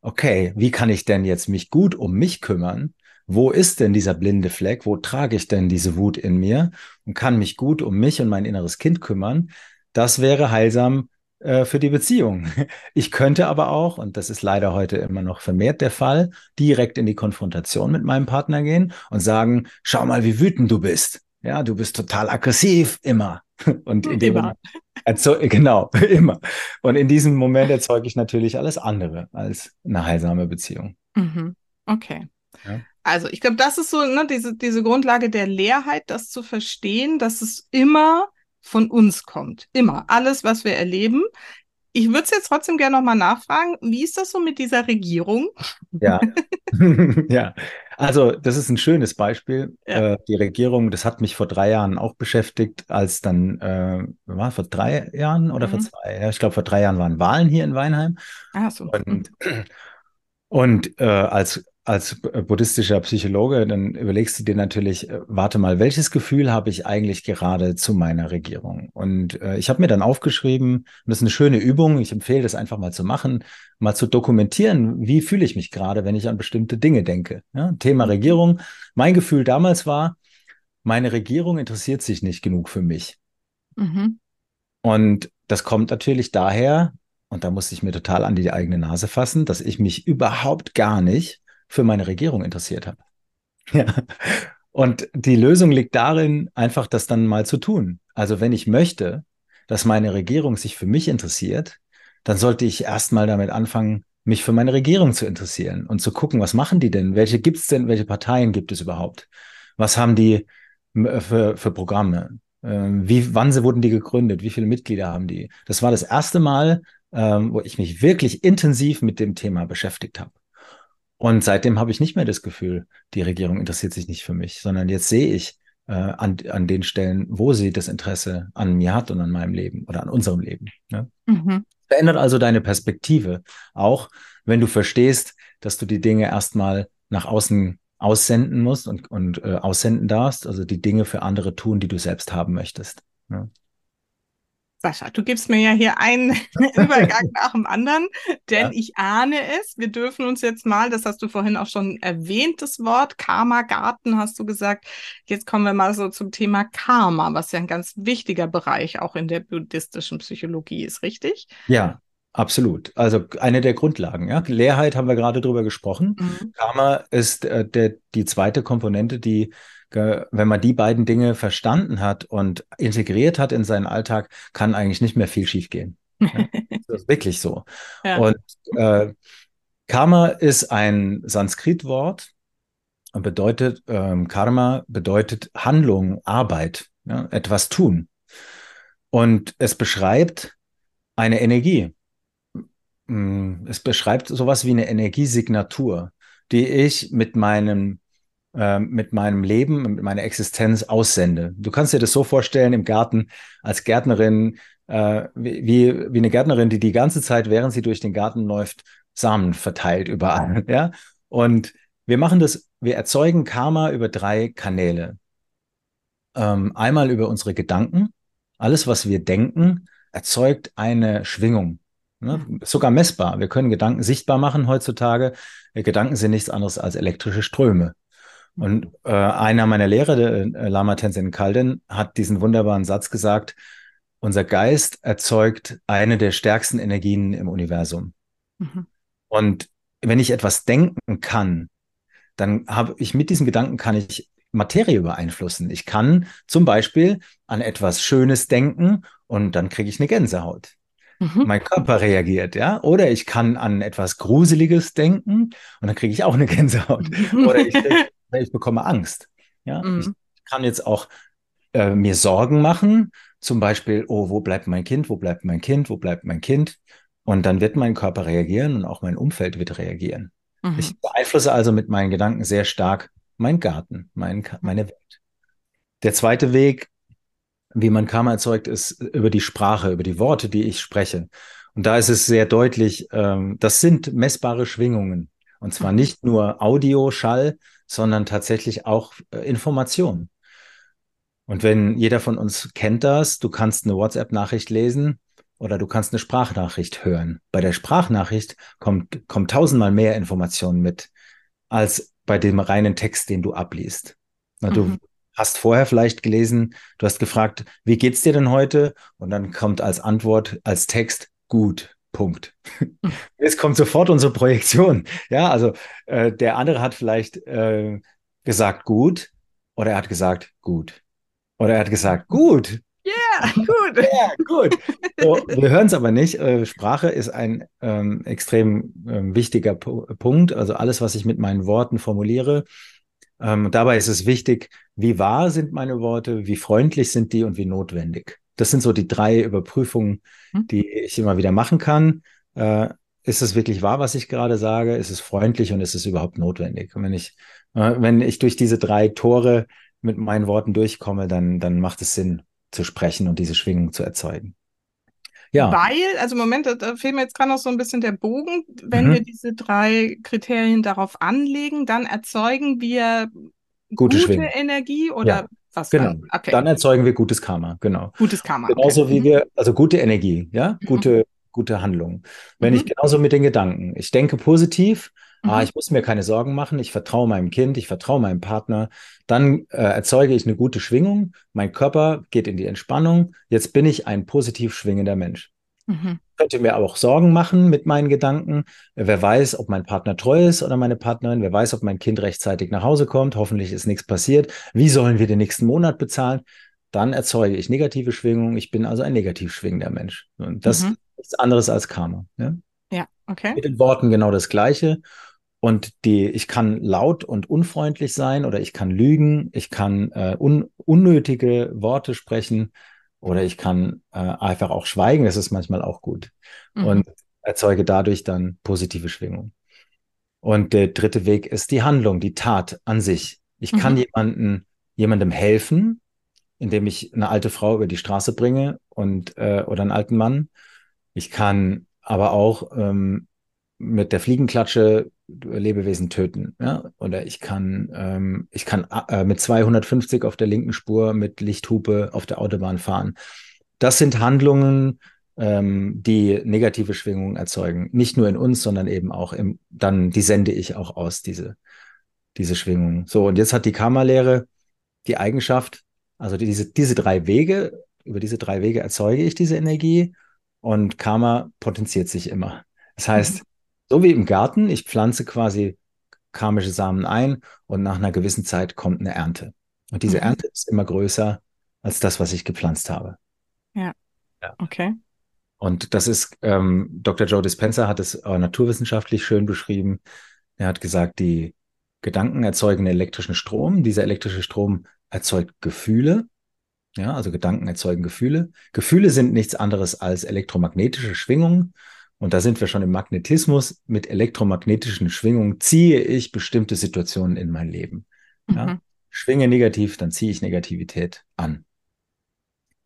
okay, wie kann ich denn jetzt mich gut um mich kümmern? Wo ist denn dieser blinde Fleck? Wo trage ich denn diese Wut in mir und kann mich gut um mich und mein inneres Kind kümmern? Das wäre heilsam äh, für die Beziehung. Ich könnte aber auch, und das ist leider heute immer noch vermehrt der Fall, direkt in die Konfrontation mit meinem Partner gehen und sagen, schau mal, wie wütend du bist. Ja, du bist total aggressiv, immer. [LAUGHS] Und in dem immer. Moment, genau, [LAUGHS] immer. Und in diesem Moment erzeuge ich natürlich alles andere als eine heilsame Beziehung. Mhm. Okay. Ja. Also ich glaube, das ist so ne, diese, diese Grundlage der Leerheit, das zu verstehen, dass es immer von uns kommt. Immer. Alles, was wir erleben. Ich würde es jetzt trotzdem gerne nochmal nachfragen. Wie ist das so mit dieser Regierung? Ja. [LAUGHS] [LAUGHS] ja. Also, das ist ein schönes Beispiel. Ja. Äh, die Regierung, das hat mich vor drei Jahren auch beschäftigt, als dann, äh, war vor drei Jahren oder mhm. vor zwei? Ja, ich glaube, vor drei Jahren waren Wahlen hier in Weinheim. Ach so. Und, [CLEARS THROAT] und äh, als als buddhistischer Psychologe, dann überlegst du dir natürlich, äh, warte mal, welches Gefühl habe ich eigentlich gerade zu meiner Regierung? Und äh, ich habe mir dann aufgeschrieben, und das ist eine schöne Übung, ich empfehle das einfach mal zu machen, mal zu dokumentieren, wie fühle ich mich gerade, wenn ich an bestimmte Dinge denke. Ja, Thema Regierung. Mein Gefühl damals war, meine Regierung interessiert sich nicht genug für mich. Mhm. Und das kommt natürlich daher, und da musste ich mir total an die eigene Nase fassen, dass ich mich überhaupt gar nicht für meine Regierung interessiert habe. Ja. Und die Lösung liegt darin, einfach das dann mal zu tun. Also wenn ich möchte, dass meine Regierung sich für mich interessiert, dann sollte ich erstmal damit anfangen, mich für meine Regierung zu interessieren und zu gucken, was machen die denn? Welche gibt es denn? Welche Parteien gibt es überhaupt? Was haben die für, für Programme? Ähm, wie, wann wurden die gegründet? Wie viele Mitglieder haben die? Das war das erste Mal, ähm, wo ich mich wirklich intensiv mit dem Thema beschäftigt habe. Und seitdem habe ich nicht mehr das Gefühl, die Regierung interessiert sich nicht für mich, sondern jetzt sehe ich äh, an, an den Stellen, wo sie das Interesse an mir hat und an meinem Leben oder an unserem Leben. Ne? Mhm. Verändert also deine Perspektive, auch wenn du verstehst, dass du die Dinge erstmal nach außen aussenden musst und, und äh, aussenden darfst, also die Dinge für andere tun, die du selbst haben möchtest. Ne? Sascha, du gibst mir ja hier einen [LAUGHS] Übergang nach dem anderen, denn ja. ich ahne es. Wir dürfen uns jetzt mal, das hast du vorhin auch schon erwähnt, das Wort Karma-Garten hast du gesagt. Jetzt kommen wir mal so zum Thema Karma, was ja ein ganz wichtiger Bereich auch in der buddhistischen Psychologie ist, richtig? Ja, Absolut. Also eine der Grundlagen. Ja? Leerheit haben wir gerade drüber gesprochen. Mhm. Karma ist äh, der, die zweite Komponente, die wenn man die beiden Dinge verstanden hat und integriert hat in seinen Alltag, kann eigentlich nicht mehr viel schiefgehen. Ja, [LAUGHS] das ist wirklich so. Ja. Und äh, Karma ist ein Sanskrit-Wort und bedeutet, ähm, Karma bedeutet Handlung, Arbeit, ja, etwas tun. Und es beschreibt eine Energie. Mm, es beschreibt sowas wie eine Energiesignatur, die ich mit meinem mit meinem Leben, mit meiner Existenz aussende. Du kannst dir das so vorstellen im Garten als Gärtnerin, äh, wie, wie eine Gärtnerin, die die ganze Zeit, während sie durch den Garten läuft, Samen verteilt überall. [LAUGHS] Ja? Und wir machen das, wir erzeugen Karma über drei Kanäle. Ähm, einmal über unsere Gedanken. Alles, was wir denken, erzeugt eine Schwingung. Ne? Sogar messbar. Wir können Gedanken sichtbar machen heutzutage. Gedanken sind nichts anderes als elektrische Ströme. Und äh, einer meiner Lehrer, der, äh, Lama Tenzin Kalden, hat diesen wunderbaren Satz gesagt, unser Geist erzeugt eine der stärksten Energien im Universum. Mhm. Und wenn ich etwas denken kann, dann habe ich mit diesem Gedanken kann ich Materie beeinflussen. Ich kann zum Beispiel an etwas Schönes denken und dann kriege ich eine Gänsehaut. Mhm. Mein Körper reagiert, ja. Oder ich kann an etwas Gruseliges denken und dann kriege ich auch eine [LAUGHS] Gänsehaut. [LAUGHS] Oder ich, ich bekomme Angst. Ja. Mhm. Ich kann jetzt auch äh, mir Sorgen machen, zum Beispiel, oh, wo bleibt mein Kind, wo bleibt mein Kind, wo bleibt mein Kind? Und dann wird mein Körper reagieren und auch mein Umfeld wird reagieren. Mhm. Ich beeinflusse also mit meinen Gedanken sehr stark mein Garten, mein, meine Welt. Der zweite Weg, wie man Karma erzeugt, ist über die Sprache, über die Worte, die ich spreche. Und da ist es sehr deutlich, ähm, das sind messbare Schwingungen. Und zwar nicht nur Audio, Schall, sondern tatsächlich auch äh, Information. Und wenn jeder von uns kennt das, du kannst eine WhatsApp-Nachricht lesen oder du kannst eine Sprachnachricht hören. Bei der Sprachnachricht kommt, kommt tausendmal mehr Information mit als bei dem reinen Text, den du abliest. Na, du mhm. hast vorher vielleicht gelesen, du hast gefragt, wie geht's dir denn heute? Und dann kommt als Antwort, als Text, gut. Punkt. [LAUGHS] Jetzt kommt sofort unsere Projektion. Ja, also äh, der andere hat vielleicht äh, gesagt gut oder er hat gesagt gut. Oder er hat gesagt, gut. Yeah, gut. [LAUGHS] Ja, gut. So, wir hören es aber nicht. Äh, Sprache ist ein ähm, extrem ähm, wichtiger P Punkt. Also alles, was ich mit meinen Worten formuliere. Ähm, dabei ist es wichtig, wie wahr sind meine Worte, wie freundlich sind die und wie notwendig. Das sind so die drei Überprüfungen, hm. die ich immer wieder machen kann. Äh, ist es wirklich wahr, was ich gerade sage? Ist es freundlich und ist es überhaupt notwendig? Und wenn ich, äh, wenn ich durch diese drei Tore mit meinen Worten durchkomme, dann, dann macht es Sinn zu sprechen und diese Schwingung zu erzeugen. Ja. Weil, also Moment, da fehlt mir jetzt gerade noch so ein bisschen der Bogen. Wenn mhm. wir diese drei Kriterien darauf anlegen, dann erzeugen wir gute, gute Energie oder ja. Was? Genau. Dann? Okay. dann erzeugen wir gutes Karma, genau. Gutes Karma. Genauso okay. wie mhm. wir, also gute Energie, ja, mhm. gute, mhm. gute Handlung. Wenn mhm. ich genauso mit den Gedanken, ich denke positiv, ah, mhm. ich muss mir keine Sorgen machen, ich vertraue meinem Kind, ich vertraue meinem Partner, dann äh, erzeuge ich eine gute Schwingung, mein Körper geht in die Entspannung, jetzt bin ich ein positiv schwingender Mensch. Mhm. Ich könnte mir auch Sorgen machen mit meinen Gedanken. Wer weiß, ob mein Partner treu ist oder meine Partnerin. Wer weiß, ob mein Kind rechtzeitig nach Hause kommt. Hoffentlich ist nichts passiert. Wie sollen wir den nächsten Monat bezahlen? Dann erzeuge ich negative Schwingungen. Ich bin also ein negativ schwingender Mensch. Und das mhm. ist nichts anderes als Karma. Ja? ja, okay. Mit den Worten genau das Gleiche. Und die, ich kann laut und unfreundlich sein oder ich kann lügen, ich kann äh, un, unnötige Worte sprechen oder ich kann äh, einfach auch schweigen. Das ist manchmal auch gut. Mhm. Und erzeuge dadurch dann positive Schwingung. Und der dritte Weg ist die Handlung, die Tat an sich. Ich mhm. kann jemanden, jemandem helfen, indem ich eine alte Frau über die Straße bringe und äh, oder einen alten Mann. Ich kann aber auch ähm, mit der Fliegenklatsche Lebewesen töten. Ja? Oder ich kann, ähm, ich kann äh, mit 250 auf der linken Spur mit Lichthupe auf der Autobahn fahren. Das sind Handlungen, ähm, die negative Schwingungen erzeugen. Nicht nur in uns, sondern eben auch im, dann, die sende ich auch aus, diese, diese Schwingungen. So, und jetzt hat die Karma-Lehre die Eigenschaft, also diese, diese drei Wege, über diese drei Wege erzeuge ich diese Energie und Karma potenziert sich immer. Das heißt, mhm so wie im Garten, ich pflanze quasi karmische Samen ein und nach einer gewissen Zeit kommt eine Ernte. Und diese mhm. Ernte ist immer größer als das, was ich gepflanzt habe. Ja. ja. Okay. Und das ist, ähm, Dr. Joe Dispenza hat es äh, naturwissenschaftlich schön beschrieben. Er hat gesagt, die Gedanken erzeugen elektrischen Strom. Dieser elektrische Strom erzeugt Gefühle. Ja, also Gedanken erzeugen Gefühle. Gefühle sind nichts anderes als elektromagnetische Schwingungen. Und da sind wir schon im Magnetismus. Mit elektromagnetischen Schwingungen ziehe ich bestimmte Situationen in mein Leben. Ja? Mhm. Schwinge negativ, dann ziehe ich Negativität an.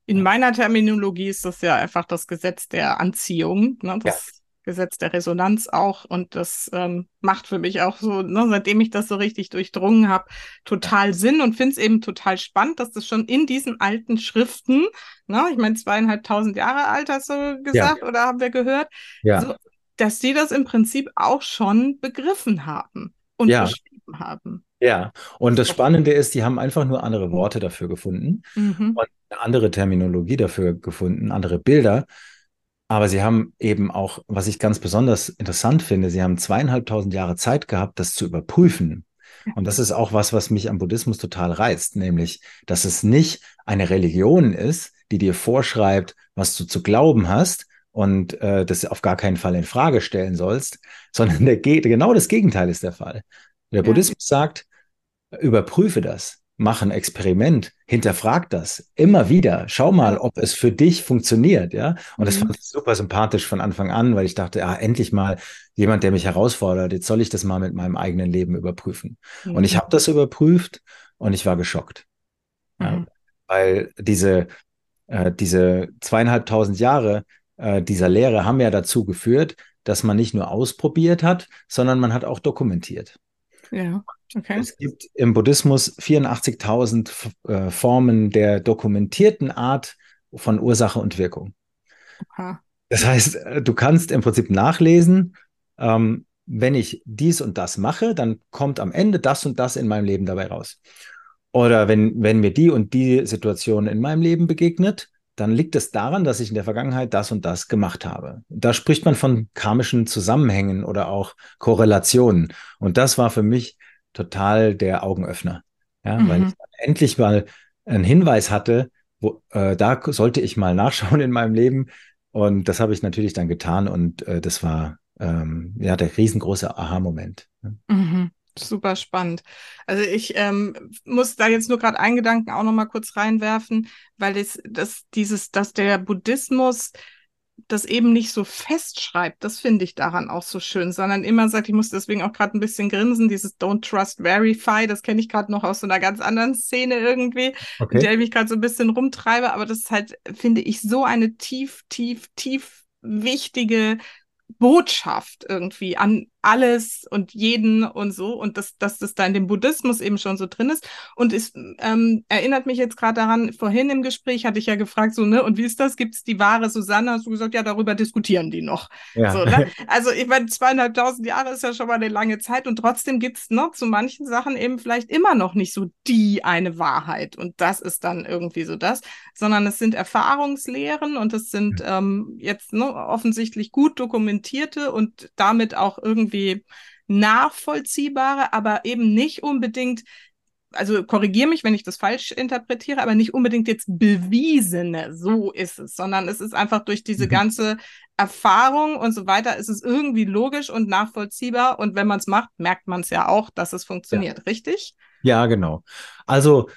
In meiner Terminologie ist das ja einfach das Gesetz der Anziehung. Ne? Das Gesetz der Resonanz auch. Und das ähm, macht für mich auch so, ne, seitdem ich das so richtig durchdrungen habe, total Sinn und finde es eben total spannend, dass das schon in diesen alten Schriften, ne, ich meine, zweieinhalbtausend Jahre alt hast du gesagt ja. oder haben wir gehört, ja. so, dass die das im Prinzip auch schon begriffen haben und ja. beschrieben haben. Ja, und das Spannende ist, die haben einfach nur andere Worte dafür gefunden mhm. und eine andere Terminologie dafür gefunden, andere Bilder. Aber sie haben eben auch, was ich ganz besonders interessant finde, sie haben zweieinhalbtausend Jahre Zeit gehabt, das zu überprüfen. Und das ist auch was, was mich am Buddhismus total reizt, nämlich, dass es nicht eine Religion ist, die dir vorschreibt, was du zu glauben hast und äh, das auf gar keinen Fall in Frage stellen sollst, [LAUGHS] sondern der, genau das Gegenteil ist der Fall. Der ja. Buddhismus sagt, überprüfe das mach ein Experiment, hinterfrag das immer wieder, schau mal, ob es für dich funktioniert, ja. Und das mhm. fand ich super sympathisch von Anfang an, weil ich dachte, ja, endlich mal jemand, der mich herausfordert, jetzt soll ich das mal mit meinem eigenen Leben überprüfen. Mhm. Und ich mhm. habe das überprüft und ich war geschockt. Mhm. Ja, weil diese, äh, diese zweieinhalbtausend Jahre äh, dieser Lehre haben ja dazu geführt, dass man nicht nur ausprobiert hat, sondern man hat auch dokumentiert. Ja. Okay. Es gibt im Buddhismus 84.000 äh, Formen der dokumentierten Art von Ursache und Wirkung. Okay. Das heißt, äh, du kannst im Prinzip nachlesen, ähm, wenn ich dies und das mache, dann kommt am Ende das und das in meinem Leben dabei raus. Oder wenn, wenn mir die und die Situation in meinem Leben begegnet, dann liegt es daran, dass ich in der Vergangenheit das und das gemacht habe. Da spricht man von karmischen Zusammenhängen oder auch Korrelationen. Und das war für mich total der Augenöffner. Ja, mhm. weil ich endlich mal einen Hinweis hatte, wo, äh, da sollte ich mal [LAUGHS] nachschauen in meinem Leben. Und das habe ich natürlich dann getan und äh, das war ähm, ja der riesengroße Aha-Moment. Mhm. Super spannend. Also ich ähm, muss da jetzt nur gerade einen Gedanken auch noch mal kurz reinwerfen, weil es, das, dieses, dass der Buddhismus das eben nicht so festschreibt, das finde ich daran auch so schön, sondern immer sagt, ich muss deswegen auch gerade ein bisschen grinsen, dieses Don't Trust Verify, das kenne ich gerade noch aus so einer ganz anderen Szene irgendwie, okay. in der ich mich gerade so ein bisschen rumtreibe, aber das ist halt, finde ich, so eine tief, tief, tief wichtige Botschaft irgendwie an alles und jeden und so und dass, dass das da in dem Buddhismus eben schon so drin ist und es ähm, erinnert mich jetzt gerade daran, vorhin im Gespräch hatte ich ja gefragt, so, ne, und wie ist das, gibt es die wahre Susanne? Hast du gesagt, ja, darüber diskutieren die noch. Ja. So, ne? Also ich meine, zweieinhalbtausend Jahre ist ja schon mal eine lange Zeit und trotzdem gibt es ne, zu manchen Sachen eben vielleicht immer noch nicht so die eine Wahrheit und das ist dann irgendwie so das, sondern es sind Erfahrungslehren und es sind ähm, jetzt ne, offensichtlich gut dokumentierte und damit auch irgendwie irgendwie nachvollziehbare, aber eben nicht unbedingt, also korrigiere mich, wenn ich das falsch interpretiere, aber nicht unbedingt jetzt bewiesene, so ist es, sondern es ist einfach durch diese mhm. ganze Erfahrung und so weiter, ist es irgendwie logisch und nachvollziehbar und wenn man es macht, merkt man es ja auch, dass es funktioniert, ja. richtig? Ja, genau. Also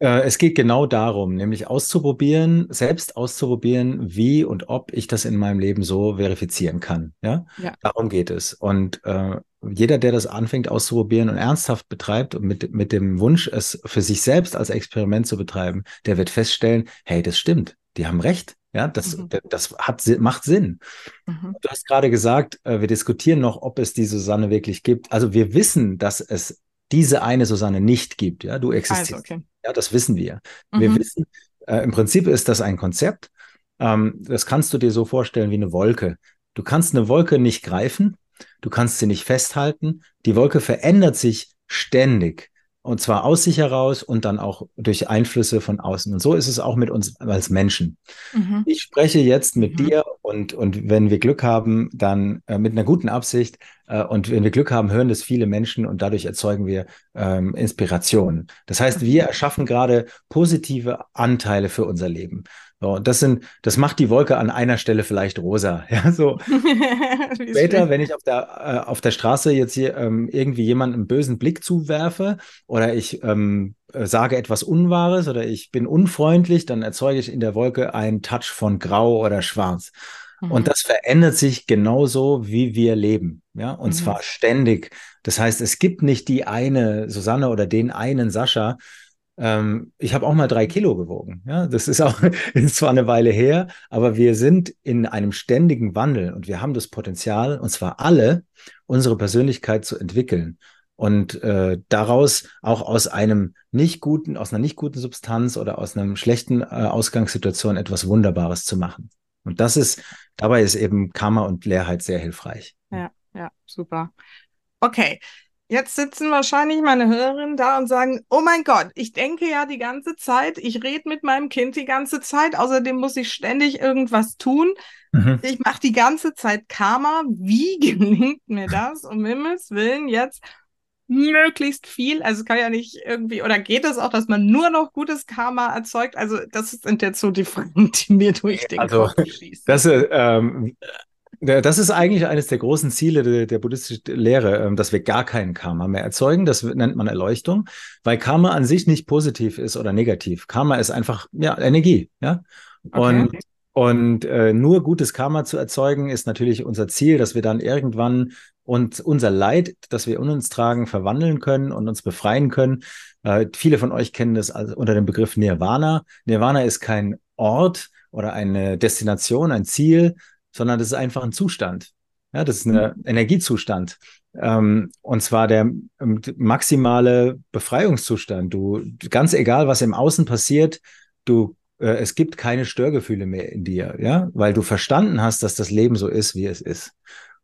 es geht genau darum, nämlich auszuprobieren, selbst auszuprobieren, wie und ob ich das in meinem Leben so verifizieren kann. Ja, ja. darum geht es. Und äh, jeder, der das anfängt auszuprobieren und ernsthaft betreibt und mit, mit dem Wunsch, es für sich selbst als Experiment zu betreiben, der wird feststellen, hey, das stimmt, die haben recht. Ja, das, mhm. das hat, macht Sinn. Mhm. Du hast gerade gesagt, äh, wir diskutieren noch, ob es die Susanne wirklich gibt. Also wir wissen, dass es diese eine Susanne nicht gibt. Ja, du existierst. Also, okay. Ja, das wissen wir. Mhm. Wir wissen, äh, im Prinzip ist das ein Konzept. Ähm, das kannst du dir so vorstellen wie eine Wolke. Du kannst eine Wolke nicht greifen, du kannst sie nicht festhalten. Die Wolke verändert sich ständig. Und zwar aus sich heraus und dann auch durch Einflüsse von außen. Und so ist es auch mit uns als Menschen. Mhm. Ich spreche jetzt mit mhm. dir und, und wenn wir Glück haben, dann äh, mit einer guten Absicht äh, und wenn wir Glück haben, hören das viele Menschen und dadurch erzeugen wir ähm, Inspiration. Das heißt, wir erschaffen gerade positive Anteile für unser Leben. So, das sind, das macht die Wolke an einer Stelle vielleicht rosa. [LAUGHS] Ja, so [LAUGHS] später, wenn ich auf der äh, auf der Straße jetzt hier ähm, irgendwie jemanden einen bösen Blick zuwerfe oder ich ähm, äh, sage etwas Unwahres oder ich bin unfreundlich, dann erzeuge ich in der Wolke einen Touch von Grau oder Schwarz. Mhm. Und das verändert sich genauso, wie wir leben. Ja, und mhm. zwar ständig. Das heißt, es gibt nicht die eine Susanne oder den einen Sascha, ähm, ich habe auch mal drei Kilo gewogen. Ja, das ist auch [LAUGHS] ist zwar eine Weile her, aber wir sind in einem ständigen Wandel und wir haben das Potenzial, und zwar alle, unsere Persönlichkeit zu entwickeln und äh, daraus auch aus einem nicht guten, aus einer nicht guten Substanz oder aus einer schlechten äh, Ausgangssituation etwas Wunderbares zu machen. Und das ist, dabei ist eben Karma und Leerheit sehr hilfreich. Ja, ja, super. Okay, Jetzt sitzen wahrscheinlich meine Hörerinnen da und sagen, oh mein Gott, ich denke ja die ganze Zeit, ich rede mit meinem Kind die ganze Zeit, außerdem muss ich ständig irgendwas tun. Mhm. Ich mache die ganze Zeit Karma. Wie [LAUGHS] gelingt mir das, um Himmels Willen jetzt möglichst viel? Also kann ja nicht irgendwie, oder geht es auch, dass man nur noch gutes Karma erzeugt? Also das sind jetzt so die Fragen, die mir durch den also, Kopf schießen. Das, ähm, das ist eigentlich eines der großen Ziele der, der buddhistischen Lehre, ähm, dass wir gar keinen Karma mehr erzeugen. Das nennt man Erleuchtung, weil Karma an sich nicht positiv ist oder negativ. Karma ist einfach ja Energie, ja. Okay. Und und äh, nur gutes Karma zu erzeugen, ist natürlich unser Ziel, dass wir dann irgendwann und unser Leid, das wir in uns tragen, verwandeln können und uns befreien können. Äh, viele von euch kennen das also unter dem Begriff Nirvana. Nirvana ist kein Ort oder eine Destination, ein Ziel, sondern das ist einfach ein Zustand. Ja, das ist ein. Energiezustand. Ähm, und zwar der ähm, maximale Befreiungszustand. Du, ganz egal, was im Außen passiert, du, äh, es gibt keine Störgefühle mehr in dir, ja, weil du verstanden hast, dass das Leben so ist, wie es ist.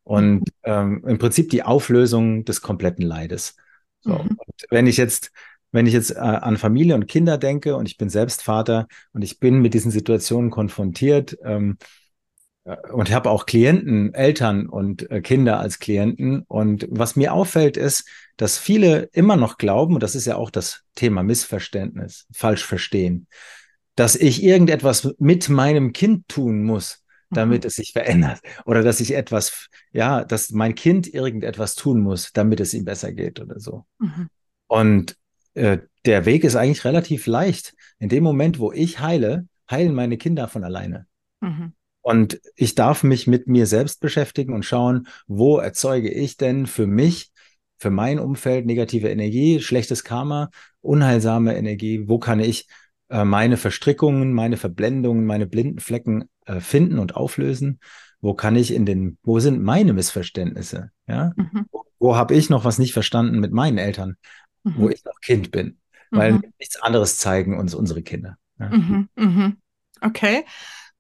Und mhm. ähm, im Prinzip die Auflösung des kompletten Leides. So. Mhm. wenn ich jetzt wenn ich jetzt äh, an Familie und Kinder denke und ich bin selbst Vater und ich bin mit diesen Situationen konfrontiert, ähm, und ich habe auch Klienten, Eltern und äh, Kinder als Klienten. Und was mir auffällt, ist, dass viele immer noch glauben, und das ist ja auch das Thema Missverständnis, falsch verstehen, dass ich irgendetwas mit meinem Kind tun muss, damit mhm. es sich verändert. Oder dass ich etwas, ja, dass mein Kind irgendetwas tun muss, damit es ihm besser geht oder so. Mhm. Und äh, der Weg ist eigentlich relativ leicht. In dem Moment, wo ich heile, heilen meine Kinder von alleine. Mhm. Und ich darf mich mit mir selbst beschäftigen und schauen, wo erzeuge ich denn für mich, für mein Umfeld negative Energie, schlechtes Karma, unheilsame Energie, wo kann ich äh, meine Verstrickungen, meine Verblendungen, meine blinden Flecken äh, finden und auflösen? Wo kann ich in den, wo sind meine Missverständnisse? Ja, mhm. wo, wo habe ich noch was nicht verstanden mit meinen Eltern, mhm. wo ich noch Kind bin? Weil mhm. nichts anderes zeigen uns unsere Kinder. Ja? Mhm. Mhm. Okay.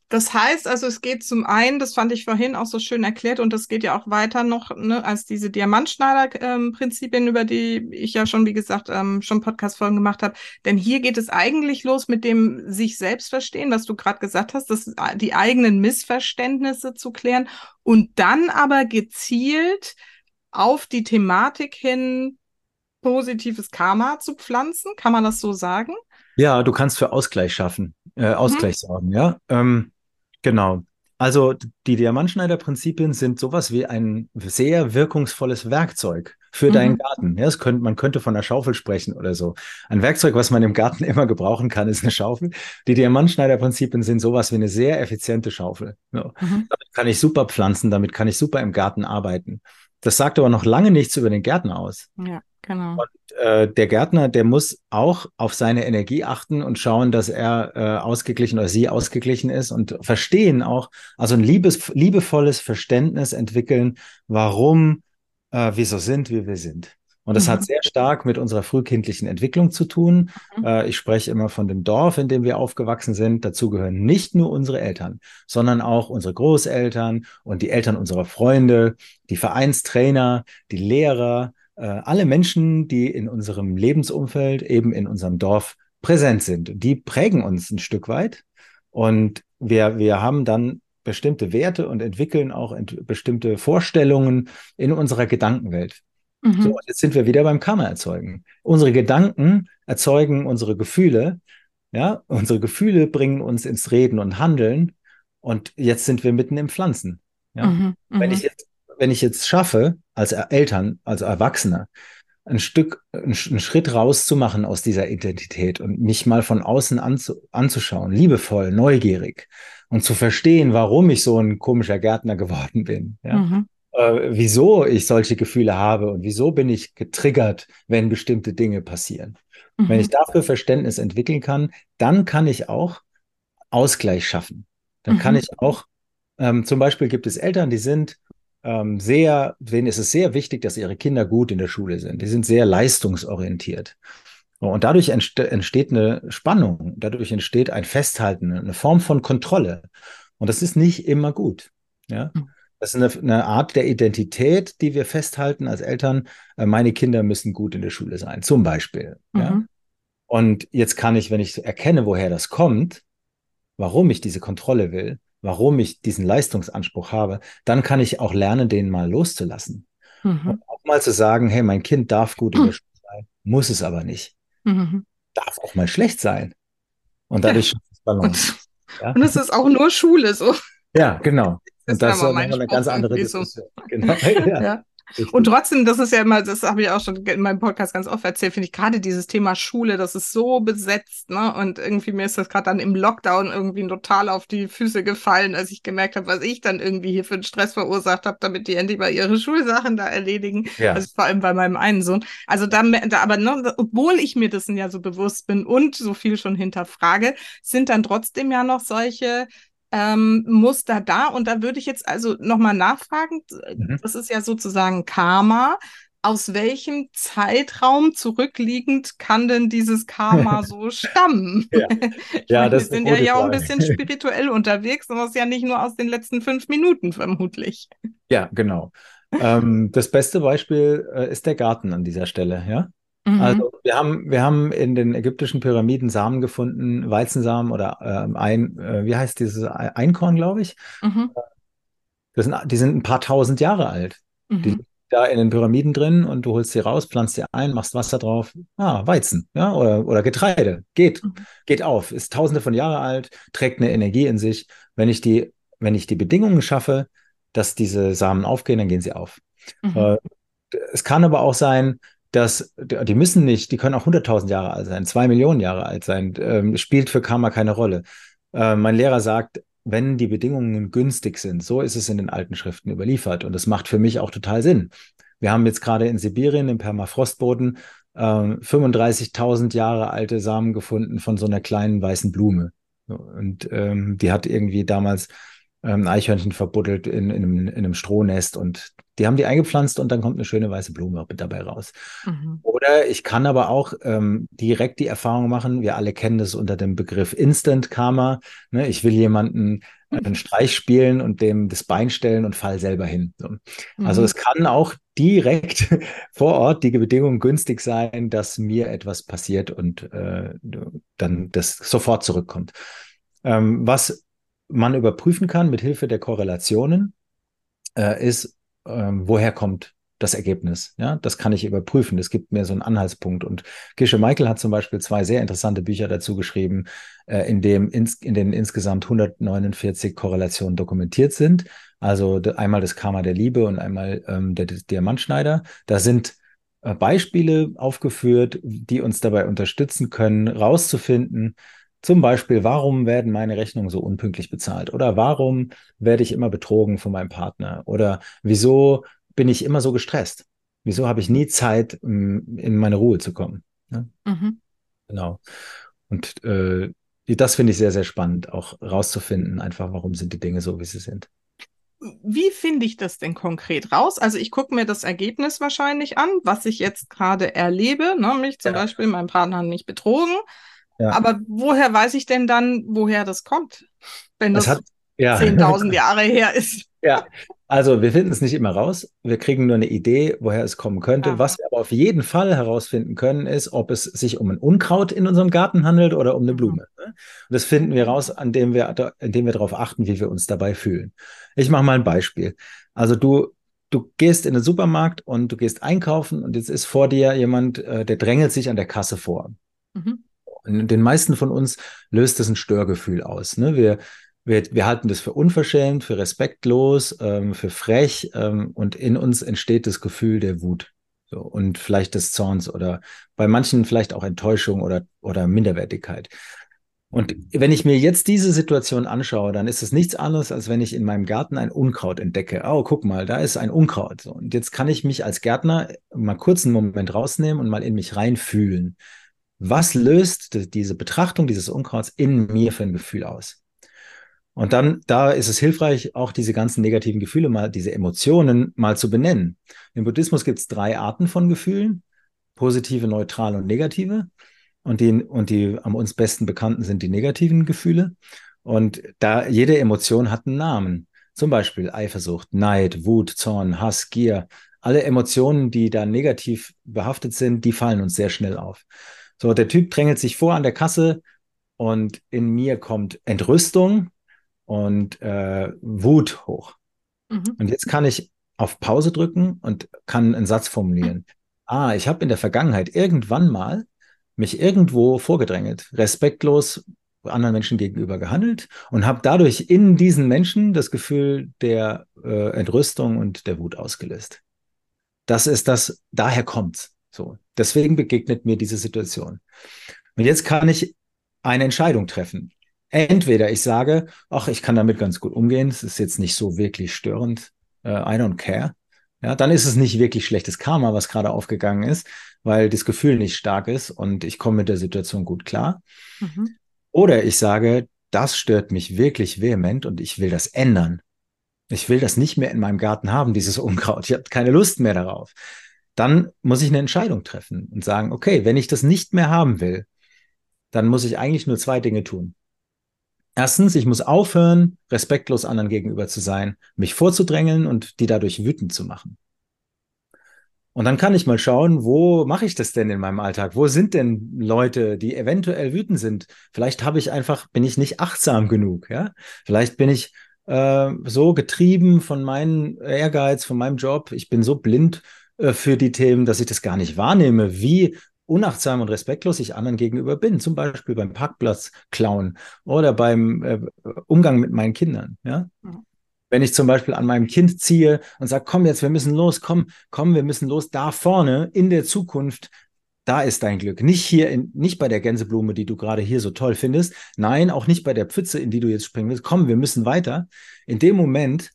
Das heißt also, es geht zum einen, das fand ich vorhin auch so schön erklärt und das geht ja auch weiter noch, ne, als diese Diamantschneider-Prinzipien, ähm, über die ich ja schon, wie gesagt, ähm, schon Podcast-Folgen gemacht habe. Denn hier geht es eigentlich los mit dem sich selbst verstehen, was du gerade gesagt hast, das, äh, die eigenen Missverständnisse zu klären und dann aber gezielt auf die Thematik hin positives Karma zu pflanzen. Kann man das so sagen? Ja, du kannst für Ausgleich schaffen, äh, Ausgleich mhm. sorgen, ja. Ähm, Genau. Also die Diamantschneider-Prinzipien sind sowas wie ein sehr wirkungsvolles Werkzeug für mhm. deinen Garten. Ja, könnte, man könnte von einer Schaufel sprechen oder so. Ein Werkzeug, was man im Garten [LAUGHS] immer gebrauchen kann, ist eine Schaufel. Die Diamantschneider-Prinzipien sind sowas wie eine sehr effiziente Schaufel. Ja. Mhm. Damit kann ich super pflanzen, damit kann ich super im Garten arbeiten. Das sagt aber noch lange nichts über den Gärtner aus. Ja. Genau. Und äh, der Gärtner, der muss auch auf seine Energie achten und schauen, dass er äh, ausgeglichen oder sie ausgeglichen ist und verstehen auch, also ein liebes, liebevolles Verständnis entwickeln, warum äh, wir so sind, wie wir sind. Und das mhm. hat sehr stark mit unserer frühkindlichen Entwicklung zu tun. Mhm. Äh, ich spreche immer von dem Dorf, in dem wir aufgewachsen sind. Dazu gehören nicht nur unsere Eltern, sondern auch unsere Großeltern und die Eltern unserer Freunde, die Vereinstrainer, die Lehrer, alle Menschen, die in unserem Lebensumfeld, eben in unserem Dorf präsent sind. Die prägen uns ein Stück weit und wir, wir haben dann bestimmte Werte und entwickeln auch ent bestimmte Vorstellungen in unserer Gedankenwelt. Mhm. So, jetzt sind wir wieder beim Karma erzeugen. Unsere Gedanken erzeugen unsere Gefühle. Ja, unsere Gefühle bringen uns ins Reden und Handeln. Und jetzt sind wir mitten im Pflanzen. Ja, mhm, wenn ich mhm. jetzt wenn ich jetzt schaffe, als Eltern, als Erwachsener, ein Stück, einen Schritt rauszumachen aus dieser Identität und mich mal von außen anzu, anzuschauen, liebevoll, neugierig und zu verstehen, warum ich so ein komischer Gärtner geworden bin. Ja? Mhm. Äh, wieso ich solche Gefühle habe und wieso bin ich getriggert, wenn bestimmte Dinge passieren. Mhm. Wenn ich dafür Verständnis entwickeln kann, dann kann ich auch Ausgleich schaffen. Dann mhm. kann ich auch, ähm, zum Beispiel gibt es Eltern, die sind ähm, sehr, denen ist es sehr wichtig, dass ihre Kinder gut in der Schule sind. Die sind sehr leistungsorientiert. Und dadurch entsteht eine Spannung, dadurch entsteht ein Festhalten, eine Form von Kontrolle. Und das ist nicht immer gut. Ja? Hm. Das ist eine, eine Art der Identität, die wir festhalten als Eltern. Äh, meine Kinder müssen gut in der Schule sein, zum Beispiel. Mhm. Ja? Und jetzt kann ich, wenn ich erkenne, woher das kommt, warum ich diese Kontrolle will, warum ich diesen Leistungsanspruch habe, dann kann ich auch lernen, den mal loszulassen. Mhm. Und auch mal zu sagen, hey, mein Kind darf gut in der [CLEARS THROAT] Schule sein, muss es aber nicht. Mhm. Darf auch mal schlecht sein. Und dadurch Ja. Balance. Und, Ja? und es ist auch nur Schule so. Ja, genau. Und das ist mein eine ganz andere so. Diskussion. Genau. [LAUGHS] Ja, Ja. Richtig. Und trotzdem, das ist ja immer, das habe ich auch schon in meinem Podcast ganz oft erzählt, finde ich gerade dieses Thema Schule, das ist so besetzt, ne? Und irgendwie mir ist das gerade dann im Lockdown irgendwie total auf die Füße gefallen, als ich gemerkt habe, was ich dann irgendwie hier für einen Stress verursacht habe, damit die endlich mal ihre Schulsachen da erledigen. ja. Also vor allem bei meinem einen Sohn. Also da, da aber ne, obwohl ich mir dessen ja so bewusst bin und so viel schon hinterfrage, sind dann trotzdem ja noch solche ähm, Muster da. Und da würde ich jetzt also nochmal nachfragen, Mhm. das ist ja sozusagen Karma. Aus welchem Zeitraum zurückliegend kann denn dieses Karma [LAUGHS] so stammen? Ja. [LAUGHS] Ja, meine, das wir ist sind ja ja auch ein bisschen [LAUGHS] spirituell unterwegs, und das ist ja nicht nur aus den letzten fünf Minuten vermutlich. Ja, genau. Ähm, das beste Beispiel äh, ist der Garten an dieser Stelle, ja. Mhm. Also wir haben, wir haben in den ägyptischen Pyramiden Samen gefunden, Weizensamen oder ähm, ein, äh, wie heißt dieses Ei- Einkorn, glaube ich. Mhm. Das sind, die sind ein paar tausend Jahre alt. Die Mhm. liegen da in den Pyramiden drin und du holst sie raus, pflanzt sie ein, machst Wasser drauf. Ah, Weizen, ja, oder, oder Getreide. Geht, Mhm. geht auf, ist tausende von Jahre alt, trägt eine Energie in sich. Wenn ich die, wenn ich die Bedingungen schaffe, dass diese Samen aufgehen, dann gehen sie auf. Mhm. Äh, es kann aber auch sein, dass die müssen nicht, die können auch 100.000 Jahre alt sein, zwei Millionen Jahre alt sein, ähm, spielt für Karma keine Rolle. Äh, mein Lehrer sagt, wenn die Bedingungen günstig sind, so ist es in den alten Schriften überliefert und das macht für mich auch total Sinn. Wir haben jetzt gerade in Sibirien im Permafrostboden ähm, 35.000 Jahre alte Samen gefunden von so einer kleinen weißen Blume. Und ähm, die hat irgendwie damals ähm, Eichhörnchen verbuddelt in, in, einem, in einem Strohnest und die haben die eingepflanzt und dann kommt eine schöne weiße Blume dabei raus. Mhm. Oder ich kann aber auch ähm, direkt die Erfahrung machen, wir alle kennen das unter dem Begriff Instant Karma. Ne? Ich will jemanden einen Streich spielen und dem das Bein stellen und fall selber hin. So. Also Mhm. es kann auch direkt [LAUGHS] vor Ort die Bedingung günstig sein, dass mir etwas passiert und äh, dann das sofort zurückkommt. Ähm, was man überprüfen kann mit Hilfe der Korrelationen, äh, ist, ähm, woher kommt das Ergebnis. Ja, das kann ich überprüfen. Das gibt mir so einen Anhaltspunkt. Und Gische Michael hat zum Beispiel zwei sehr interessante Bücher dazu geschrieben, äh, in, dem ins, in denen insgesamt 149 Korrelationen dokumentiert sind. Also einmal das Karma der Liebe und einmal ähm, der, der Diamantschneider. Da sind äh, Beispiele aufgeführt, die uns dabei unterstützen können, rauszufinden, zum Beispiel, warum werden meine Rechnungen so unpünktlich bezahlt? Oder warum werde ich immer betrogen von meinem Partner? Oder wieso bin ich immer so gestresst? Wieso habe ich nie Zeit, in meine Ruhe zu kommen? Ja, Mhm. genau. Und äh, das finde ich sehr, sehr spannend, auch rauszufinden, einfach, warum sind die Dinge so, wie sie sind. Wie finde ich das denn konkret raus? Also ich gucke mir das Ergebnis wahrscheinlich an, was ich jetzt gerade erlebe. Ne? Mich zum Ja. Beispiel, mein Partner hat mich betrogen. Ja. Aber woher weiß ich denn dann, woher das kommt? Wenn Das das hat, ja. 10.000 Jahre her ist. Ja, also wir finden es nicht immer raus. Wir kriegen nur eine Idee, woher es kommen könnte. Aha. Was wir aber auf jeden Fall herausfinden können, ist, ob es sich um ein Unkraut in unserem Garten handelt oder um eine. Blume. ne? Und das finden wir raus, indem wir, indem wir darauf achten, wie wir uns dabei fühlen. Ich mache mal ein Beispiel. Also du, du gehst in den Supermarkt und du gehst einkaufen und jetzt ist vor dir jemand, äh, der drängelt sich an der Kasse vor. Mhm. In den meisten von uns löst das ein Störgefühl aus. Ne? Wir, wir, wir halten das für unverschämt, für respektlos, ähm, für frech ähm, und in uns entsteht das Gefühl der Wut so, und vielleicht des Zorns oder bei manchen vielleicht auch Enttäuschung oder, oder Minderwertigkeit. Und wenn ich mir jetzt diese Situation anschaue, dann ist es nichts anderes, als wenn ich in meinem Garten ein Unkraut entdecke. Oh, guck mal, da ist ein Unkraut. Und jetzt kann ich mich als Gärtner mal kurz einen Moment rausnehmen und mal in mich reinfühlen. Was löst die- diese Betrachtung dieses Unkrauts in mir für ein Gefühl aus? Und dann, da ist es hilfreich, auch diese ganzen negativen Gefühle mal, diese Emotionen mal zu benennen. Im Buddhismus gibt es drei Arten von Gefühlen. Positive, neutrale und negative. Und die, und die am uns besten bekannten sind die negativen Gefühle. Und da jede Emotion hat einen Namen. Zum Beispiel Eifersucht, Neid, Wut, Zorn, Hass, Gier. Alle Emotionen, die da negativ behaftet sind, die fallen uns sehr schnell auf. So, der Typ drängelt sich vor an der Kasse und in mir kommt Entrüstung und äh, Wut hoch. Mhm. Und jetzt kann ich auf Pause drücken und kann einen Satz formulieren. [LAUGHS] Ah, ich habe in der Vergangenheit irgendwann mal mich irgendwo vorgedrängelt, respektlos anderen Menschen gegenüber gehandelt und habe dadurch in diesen Menschen das Gefühl der äh, Entrüstung und der Wut ausgelöst. Das ist das, daher kommt's. So. Deswegen begegnet mir diese Situation. Und jetzt kann ich eine Entscheidung treffen. Entweder ich sage, ach, ich kann damit ganz gut umgehen, es ist jetzt nicht so wirklich störend, uh, I don't care. Ja, dann ist es nicht wirklich schlechtes Karma, was gerade aufgegangen ist, weil das Gefühl nicht stark ist und ich komme mit der Situation gut klar. Mhm. Oder ich sage, das stört mich wirklich vehement und ich will das ändern. Ich will das nicht mehr in meinem Garten haben, dieses Unkraut. Ich habe keine Lust mehr darauf. Dann muss ich eine Entscheidung treffen und sagen, okay, wenn ich das nicht mehr haben will, dann muss ich eigentlich nur zwei Dinge tun. Erstens, ich muss aufhören, respektlos anderen gegenüber zu sein, mich vorzudrängeln und die dadurch wütend zu machen. Und dann kann ich mal schauen, wo mache ich das denn in meinem Alltag? Wo sind denn Leute, die eventuell wütend sind? Vielleicht habe ich einfach, bin ich nicht achtsam genug, ja? Vielleicht bin ich äh, so getrieben von meinem Ehrgeiz, von meinem Job. Ich bin so blind äh, für die Themen, dass ich das gar nicht wahrnehme, wie unachtsam und respektlos ich anderen gegenüber bin, zum Beispiel beim Parkplatz klauen oder beim äh, Umgang mit meinen Kindern. Ja? Mhm. Wenn ich zum Beispiel an meinem Kind ziehe und sage, komm jetzt, wir müssen los, komm, komm, wir müssen los, da vorne in der Zukunft, da ist dein Glück. Nicht hier, in, nicht bei der Gänseblume, die du gerade hier so toll findest. Nein, auch nicht bei der Pfütze, in die du jetzt springen willst. Komm, wir müssen weiter. In dem Moment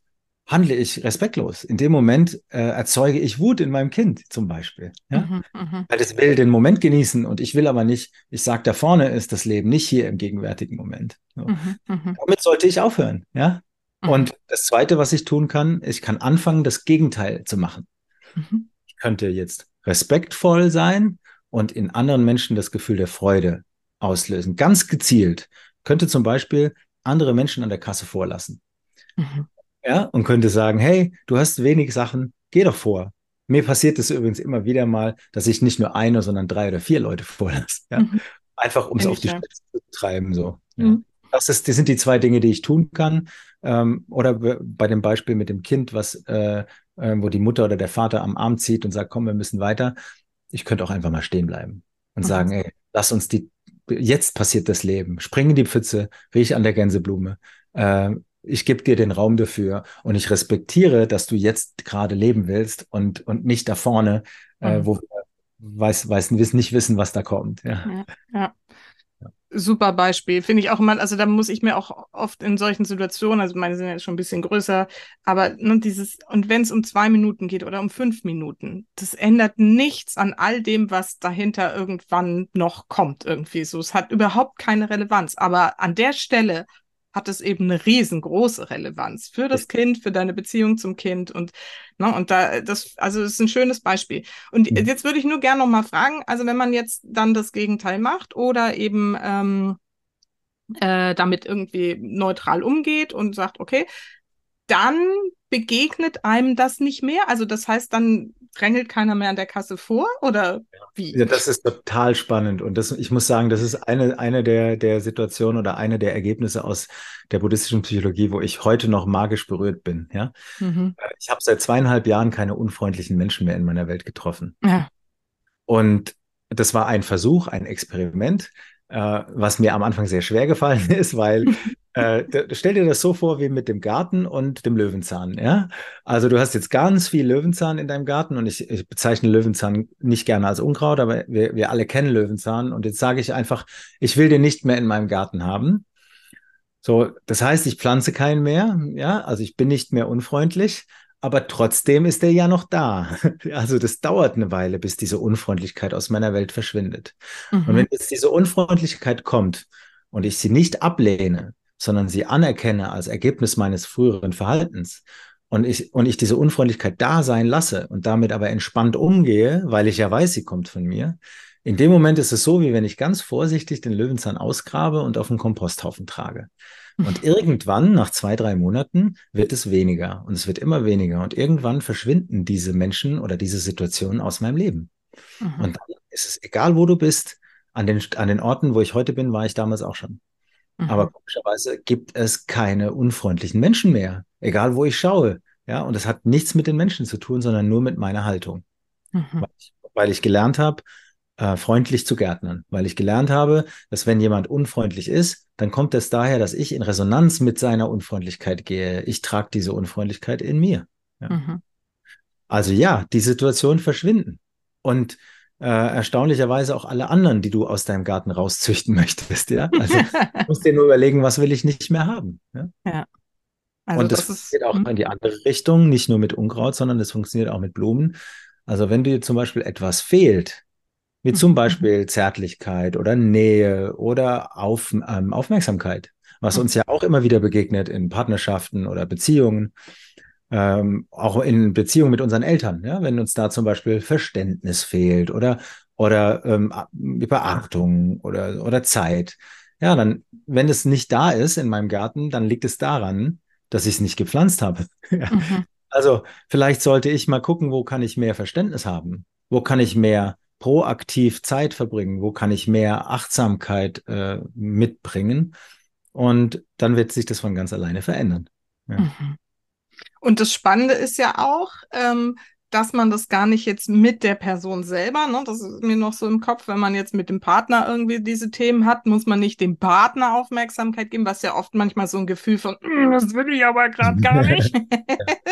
handle ich respektlos. In dem Moment äh, erzeuge ich Wut in meinem Kind zum Beispiel. Ja? Mhm, mh. Weil es will den Moment genießen und ich will aber nicht, ich sage, da vorne ist das Leben, nicht hier im gegenwärtigen Moment. So. Mhm, mh. Damit sollte ich aufhören. Ja? Mhm. Und das Zweite, was ich tun kann, ich kann anfangen, das Gegenteil zu machen. Mhm. Ich könnte jetzt respektvoll sein und in anderen Menschen das Gefühl der Freude auslösen. Ganz gezielt. Könnte zum Beispiel andere Menschen an der Kasse vorlassen. Ja, und könnte sagen, hey, du hast wenig Sachen, geh doch vor. Mir passiert es übrigens immer wieder mal, dass ich nicht nur eine, sondern drei oder vier Leute [LAUGHS] vorlasse. Ja? Mhm. Einfach, um es auf die Spitze zu treiben. So. Mhm. Das, ist, das sind die zwei Dinge, die ich tun kann. Ähm, oder bei dem Beispiel mit dem Kind, was, äh, äh, wo die Mutter oder der Vater am Arm zieht und sagt, komm, wir müssen weiter. Ich könnte auch einfach mal stehen bleiben und mhm. sagen, ey, lass uns die, jetzt passiert das Leben. Spring in die Pfütze, riech an der Gänseblume. Äh, ich gebe dir den Raum dafür und ich respektiere, dass du jetzt gerade leben willst und, und nicht da vorne, äh, mhm. äh, wo wir weiß, weiß, nicht wissen, was da kommt. Ja. ja, ja. Super Beispiel, finde ich auch immer, also da muss ich mir auch oft in solchen Situationen, also meine sind jetzt schon ein bisschen größer, aber ne, dieses, und wenn es um zwei Minuten geht oder um fünf Minuten, das ändert nichts an all dem, was dahinter irgendwann noch kommt, irgendwie so. Es hat überhaupt keine Relevanz. Aber an der Stelle hat es eben eine riesengroße Relevanz für das Kind, für deine Beziehung zum Kind und ne, und da das also das ist ein schönes Beispiel. Und mhm. jetzt würde ich nur gerne noch mal fragen, also wenn man jetzt dann das Gegenteil macht oder eben ähm, äh, damit irgendwie neutral umgeht und sagt, okay, dann begegnet einem das nicht mehr? Also das heißt, dann drängelt keiner mehr an der Kasse vor oder wie? Ja, das ist total spannend und das, ich muss sagen, das ist eine, eine der, der Situationen oder eine der Ergebnisse aus der buddhistischen Psychologie, wo ich heute noch magisch berührt bin. Ja? Mhm. Äh, ich habe seit zweieinhalb Jahren keine unfreundlichen Menschen mehr in meiner Welt getroffen. Ja. Und das war ein Versuch, ein Experiment, äh, was mir am Anfang sehr schwer gefallen [LAUGHS] ist, weil [LAUGHS] äh, stell dir das so vor wie mit dem Garten und dem Löwenzahn. Ja? Also du hast jetzt ganz viel Löwenzahn in deinem Garten und ich, ich bezeichne Löwenzahn nicht gerne als Unkraut, aber wir, wir alle kennen Löwenzahn und jetzt sage ich einfach, ich will den nicht mehr in meinem Garten haben. So, das heißt, ich pflanze keinen mehr, ja, also ich bin nicht mehr unfreundlich, aber trotzdem ist er ja noch da. [LAUGHS] Also das dauert eine Weile, bis diese Unfreundlichkeit aus meiner Welt verschwindet. Mhm. Und wenn jetzt diese Unfreundlichkeit kommt und ich sie nicht ablehne, sondern sie anerkenne als Ergebnis meines früheren Verhaltens und ich, und ich diese Unfreundlichkeit da sein lasse und damit aber entspannt umgehe, weil ich ja weiß, sie kommt von mir, in dem Moment ist es so, wie wenn ich ganz vorsichtig den Löwenzahn ausgrabe und auf einen Komposthaufen trage. Und [LAUGHS] irgendwann, nach zwei, drei Monaten, wird es weniger und es wird immer weniger. Und irgendwann verschwinden diese Menschen oder diese Situationen aus meinem Leben. Mhm. Und dann ist es egal, wo du bist. An den, an den Orten, wo ich heute bin, war ich damals auch schon. Mhm. Aber komischerweise gibt es keine unfreundlichen Menschen mehr. Egal, wo ich schaue. Ja, und das hat nichts mit den Menschen zu tun, sondern nur mit meiner Haltung. Mhm. Weil, ich, weil, ich, gelernt habe, äh, freundlich zu gärtnern. Weil ich gelernt habe, dass wenn jemand unfreundlich ist, dann kommt es daher, dass ich in Resonanz mit seiner Unfreundlichkeit gehe. Ich trage diese Unfreundlichkeit in mir. Ja. Mhm. Also ja, die Situationen verschwinden. Und äh, erstaunlicherweise auch alle anderen, die du aus deinem Garten rauszüchten [LAUGHS] möchtest. Ja? Also du musst dir nur überlegen, was will ich nicht mehr haben. Ja. ja. Also und das, das geht auch hm. in die andere Richtung, nicht nur mit Unkraut, sondern das funktioniert auch mit Blumen. Also wenn dir zum Beispiel etwas fehlt, wie zum mhm. Beispiel Zärtlichkeit oder Nähe oder Auf, ähm, Aufmerksamkeit, was uns ja auch immer wieder begegnet in Partnerschaften oder Beziehungen, ähm, auch in Beziehungen mit unseren Eltern, ja, wenn uns da zum Beispiel Verständnis fehlt oder oder ähm, Beachtung oder oder Zeit, ja, dann wenn es nicht da ist in meinem Garten, dann liegt es daran, dass ich es nicht gepflanzt habe. [LAUGHS] mhm. Also vielleicht sollte ich mal gucken, wo kann ich mehr Verständnis haben? Wo kann ich mehr proaktiv Zeit verbringen? Wo kann ich mehr Achtsamkeit äh, mitbringen? Und dann wird sich das von ganz alleine verändern. Ja. Mhm. Und das Spannende ist ja auch, ähm, dass man das gar nicht jetzt mit der Person selber, ne, das ist mir noch so im Kopf, wenn man jetzt mit dem Partner irgendwie diese Themen hat, muss man nicht dem Partner Aufmerksamkeit geben, was ja oft manchmal so ein Gefühl von, mm, das will ich aber gerade gar [LAUGHS] nicht. [LAUGHS]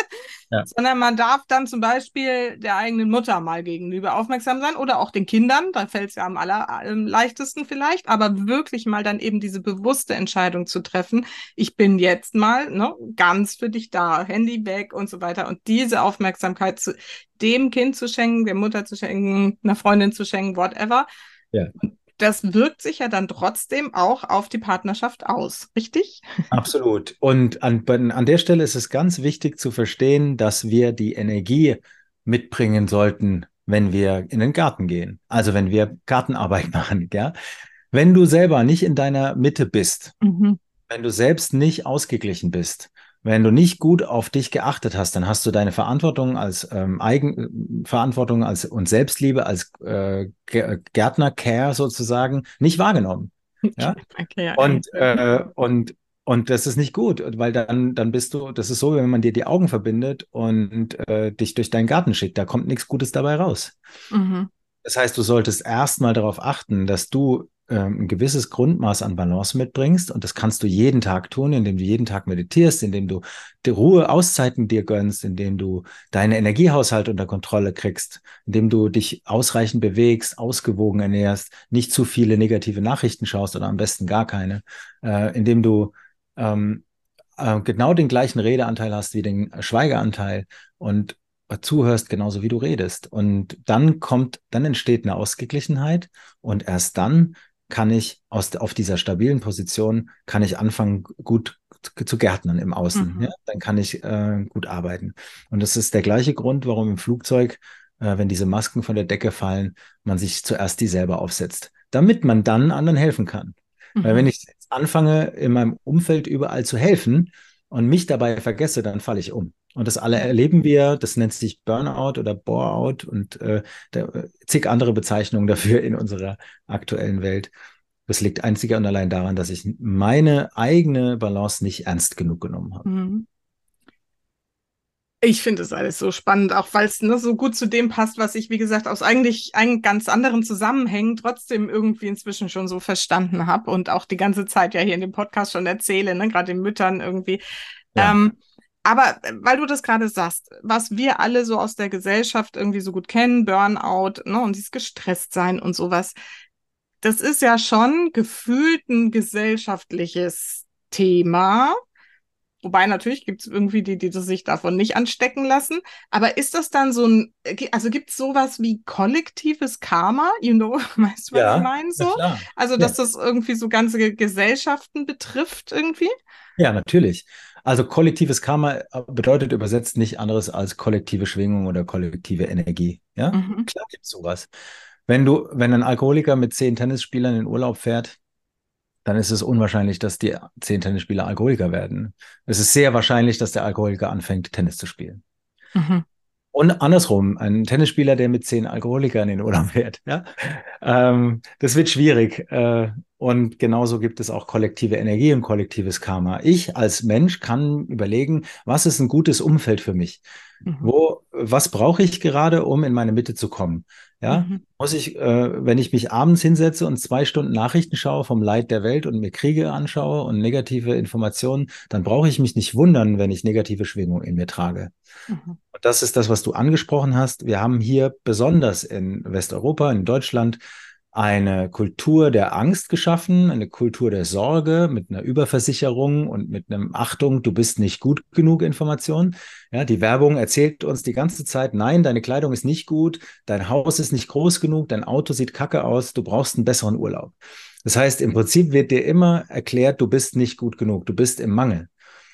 [LAUGHS] ja. Sondern man darf dann zum Beispiel der eigenen Mutter mal gegenüber aufmerksam sein oder auch den Kindern, da fällt es ja am allerleichtesten vielleicht, aber wirklich mal dann eben diese bewusste Entscheidung zu treffen, ich bin jetzt mal ne, ganz für dich da, Handy weg und so weiter und diese Aufmerksamkeit zu, dem Kind zu schenken, der Mutter zu schenken, einer Freundin zu schenken, whatever. Ja. Das wirkt sich ja dann trotzdem auch auf die Partnerschaft aus, richtig? Absolut. Und an, an der Stelle ist es ganz wichtig zu verstehen, dass wir die Energie mitbringen sollten, wenn wir in den Garten gehen. Also wenn wir Gartenarbeit [LAUGHS] machen, ja. Wenn du selber nicht in deiner Mitte bist, mhm. wenn du selbst nicht ausgeglichen bist, wenn du nicht gut auf dich geachtet hast, dann hast du deine Verantwortung als ähm, Eigenverantwortung als und Selbstliebe als äh, Gärtner Care sozusagen nicht wahrgenommen. Ja? [LAUGHS] Okay, und äh, und und das ist nicht gut, weil dann dann bist du, das ist so, wenn man dir die Augen verbindet und äh, dich durch deinen Garten schickt, da kommt nichts Gutes dabei raus. Mhm. Das heißt, du solltest erstmal darauf achten, dass du ein gewisses Grundmaß an Balance mitbringst. Und das kannst du jeden Tag tun, indem du jeden Tag meditierst, indem du die Ruhe, Auszeiten dir gönnst, indem du deinen Energiehaushalt unter Kontrolle kriegst, indem du dich ausreichend bewegst, ausgewogen ernährst, nicht zu viele negative Nachrichten schaust oder am besten gar keine, äh, indem du ähm, äh, genau den gleichen Redeanteil hast wie den Schweigeanteil und zuhörst, genauso wie du redest. Und dann kommt, dann entsteht eine Ausgeglichenheit und erst dann kann ich aus, auf dieser stabilen Position, kann ich anfangen, gut zu gärtnern im Außen. Mhm. Ja? Dann kann ich äh, gut arbeiten. Und das ist der gleiche Grund, warum im Flugzeug, äh, wenn diese Masken von der Decke fallen, man sich zuerst die selber aufsetzt, damit man dann anderen helfen kann. Mhm. Weil wenn ich anfange, in meinem Umfeld überall zu helfen und mich dabei vergesse, dann falle ich um. Und das alle erleben wir, das nennt sich Burnout oder Boreout und äh, der, zig andere Bezeichnungen dafür in unserer aktuellen Welt. Das liegt einzig und allein daran, dass ich meine eigene Balance nicht ernst genug genommen habe. Mhm. Ich finde es alles so spannend, auch weil es ne, so gut zu dem passt, was ich, wie gesagt, aus eigentlich einen ganz anderen Zusammenhängen trotzdem irgendwie inzwischen schon so verstanden habe und auch die ganze Zeit ja hier in dem Podcast schon erzähle, ne, gerade den Müttern irgendwie. Ja. Ähm, aber äh, weil du das gerade sagst, was wir alle so aus der Gesellschaft irgendwie so gut kennen, Burnout, ne, und dieses gestresst sein und sowas, das ist ja schon gefühlt ein gesellschaftliches Thema. Wobei natürlich gibt es irgendwie die, die sich davon nicht anstecken lassen. Aber ist das dann so ein, also gibt es sowas wie kollektives Karma? You know, [LAUGHS] weißt du, was ja, ich meine? So? Also, dass ja. das irgendwie so ganze Gesellschaften betrifft irgendwie? Ja, natürlich. Also kollektives Karma bedeutet übersetzt nicht anderes als kollektive Schwingung oder kollektive Energie. Ja, mhm. klar gibt es sowas. Wenn du, wenn ein Alkoholiker mit zehn Tennisspielern in Urlaub fährt, dann ist es unwahrscheinlich, dass die zehn Tennisspieler Alkoholiker werden. Es ist sehr wahrscheinlich, dass der Alkoholiker anfängt, Tennis zu spielen. Mhm. Und andersrum, ein Tennisspieler, der mit zehn Alkoholikern in den Urlaub [LAUGHS] fährt. Ja? Ähm, das wird schwierig. Äh, und genauso gibt es auch kollektive Energie und kollektives Karma. Ich als Mensch kann überlegen, was ist ein gutes Umfeld für mich? Mhm. Wo, was brauche ich gerade, um in meine Mitte zu kommen? Ja, mhm. muss ich, äh, wenn ich mich abends hinsetze und zwei Stunden Nachrichten schaue vom Leid der Welt und mir Kriege anschaue und negative Informationen, dann brauche ich mich nicht wundern, wenn ich negative Schwingungen in mir trage. Mhm. Das ist das, was du angesprochen hast. Wir haben hier besonders in Westeuropa, in Deutschland, eine Kultur der Angst geschaffen, eine Kultur der Sorge mit einer Überversicherung und mit einem Achtung, du bist nicht gut genug Information. Ja, die Werbung erzählt uns die ganze Zeit, nein, deine Kleidung ist nicht gut, dein Haus ist nicht groß genug, dein Auto sieht kacke aus, du brauchst einen besseren Urlaub. Das heißt, im Prinzip wird dir immer erklärt, du bist nicht gut genug, du bist im Mangel.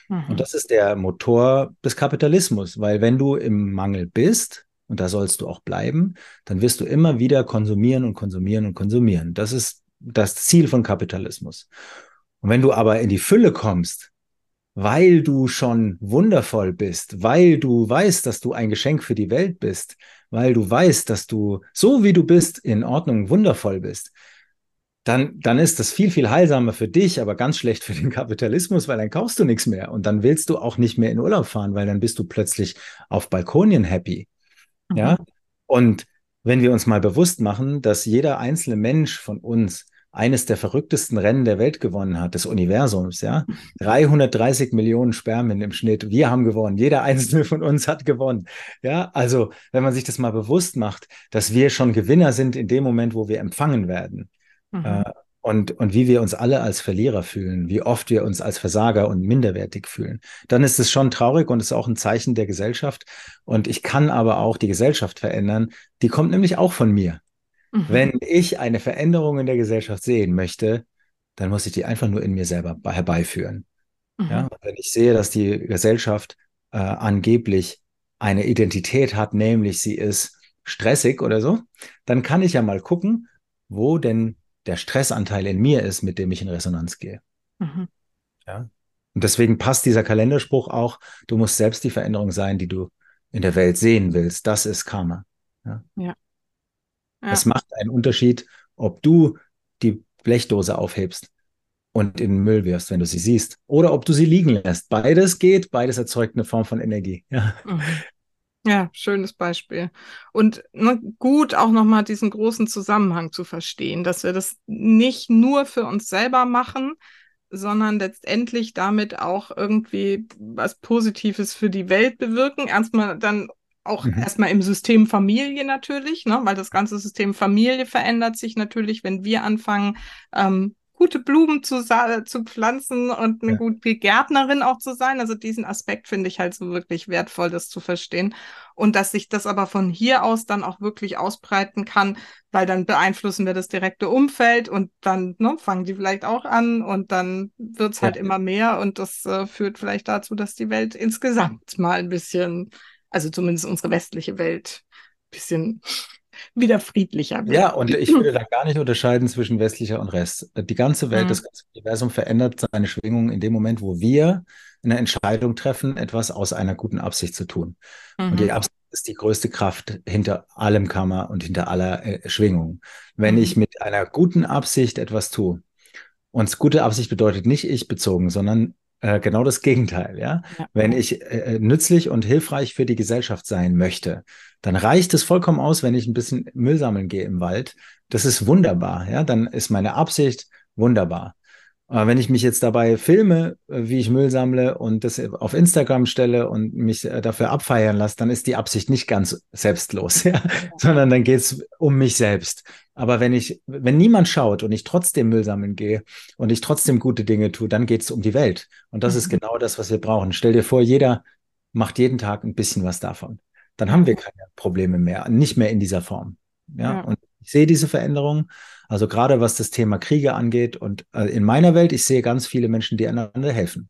Mhm. Und das ist der Motor des Kapitalismus, weil wenn du im Mangel bist, und da sollst du auch bleiben, dann wirst du immer wieder konsumieren und konsumieren und konsumieren. Das ist das Ziel von Kapitalismus. Und wenn du aber in die Fülle kommst, weil du schon wundervoll bist, weil du weißt, dass du ein Geschenk für die Welt bist, weil du weißt, dass du so wie du bist in Ordnung wundervoll bist, dann, dann ist das viel, viel heilsamer für dich, aber ganz schlecht für den Kapitalismus, weil dann kaufst du nichts mehr und dann willst du auch nicht mehr in Urlaub fahren, weil dann bist du plötzlich auf Balkonien happy. Mhm. Ja. Und wenn wir uns mal bewusst machen, dass jeder einzelne Mensch von uns eines der verrücktesten Rennen der Welt gewonnen hat, des Universums, ja. 330 Millionen Spermien im Schnitt. Wir haben gewonnen. Jeder einzelne von uns hat gewonnen. Ja, also, wenn man sich das mal bewusst macht, dass wir schon Gewinner sind in dem Moment, wo wir empfangen werden. Mhm. Äh, und, und wie wir uns alle als Verlierer fühlen, wie oft wir uns als Versager und minderwertig fühlen, dann ist es schon traurig und ist auch ein Zeichen der Gesellschaft. Und ich kann aber auch die Gesellschaft verändern. Die kommt nämlich auch von mir. Mhm. Wenn ich eine Veränderung in der Gesellschaft sehen möchte, dann muss ich die einfach nur in mir selber herbeiführen. Mhm. Ja, wenn ich sehe, dass die Gesellschaft äh, angeblich eine Identität hat, nämlich sie ist stressig oder so, dann kann ich ja mal gucken, wo denn der Stressanteil in mir ist, mit dem ich in Resonanz gehe. Mhm. Ja. Und deswegen passt dieser Kalenderspruch auch, du musst selbst die Veränderung sein, die du in der Welt sehen willst. Das ist Karma. Ja. ja. ja. Es macht einen Unterschied, ob du die Blechdose aufhebst und in den Müll wirfst, wenn du sie siehst, oder ob du sie liegen lässt. Beides geht, beides erzeugt eine Form von Energie. Ja. Mhm. Ja, schönes Beispiel. Und ne, gut auch nochmal diesen großen Zusammenhang zu verstehen, dass wir das nicht nur für uns selber machen, sondern letztendlich damit auch irgendwie was Positives für die Welt bewirken. Erstmal dann auch mhm. erstmal im System Familie natürlich, ne, weil das ganze System Familie verändert sich natürlich, wenn wir anfangen, ähm, gute Blumen zu, zu pflanzen und eine ja. gute Gärtnerin auch zu sein. Also diesen Aspekt finde ich halt so wirklich wertvoll, das zu verstehen. Und dass sich das aber von hier aus dann auch wirklich ausbreiten kann, weil dann beeinflussen wir das direkte Umfeld und dann ne, fangen die vielleicht auch an und dann wird es halt ja. immer mehr und das äh, führt vielleicht dazu, dass die Welt insgesamt mal ein bisschen, also zumindest unsere westliche Welt, ein bisschen wieder friedlicher wird. Ja, und ich würde da gar nicht unterscheiden zwischen westlicher und Rest. Die ganze Welt, mhm. das ganze Universum verändert seine Schwingung in dem Moment, wo wir eine Entscheidung treffen, etwas aus einer guten Absicht zu tun. Mhm. Und die mhm. Absicht ist die größte Kraft hinter allem Kammer und hinter aller äh, Schwingung. Wenn mhm. ich mit einer guten Absicht etwas tue, und gute Absicht bedeutet nicht ich bezogen, sondern äh, genau das Gegenteil, ja. ja. Wenn ich äh, nützlich und hilfreich für die Gesellschaft sein möchte, dann reicht es vollkommen aus, wenn ich ein bisschen Müll sammeln gehe im Wald. Das ist wunderbar, ja. Dann ist meine Absicht wunderbar. Aber wenn ich mich jetzt dabei filme, äh, wie ich Müll sammle und das auf Instagram stelle und mich äh, dafür abfeiern lasse, dann ist die Absicht nicht ganz selbstlos, [LAUGHS] ja? sondern dann geht es um mich selbst. Aber wenn ich, wenn niemand schaut und ich trotzdem Müll sammeln gehe und ich trotzdem gute Dinge tue, dann geht es um die Welt. Und das mhm. ist genau das, was wir brauchen. Stell dir vor, jeder macht jeden Tag ein bisschen was davon. Dann haben wir keine Probleme mehr, nicht mehr in dieser Form. Ja, ja. und ich sehe diese Veränderung also gerade was das Thema Kriege angeht und äh, in meiner Welt, ich sehe ganz viele Menschen, die einander helfen.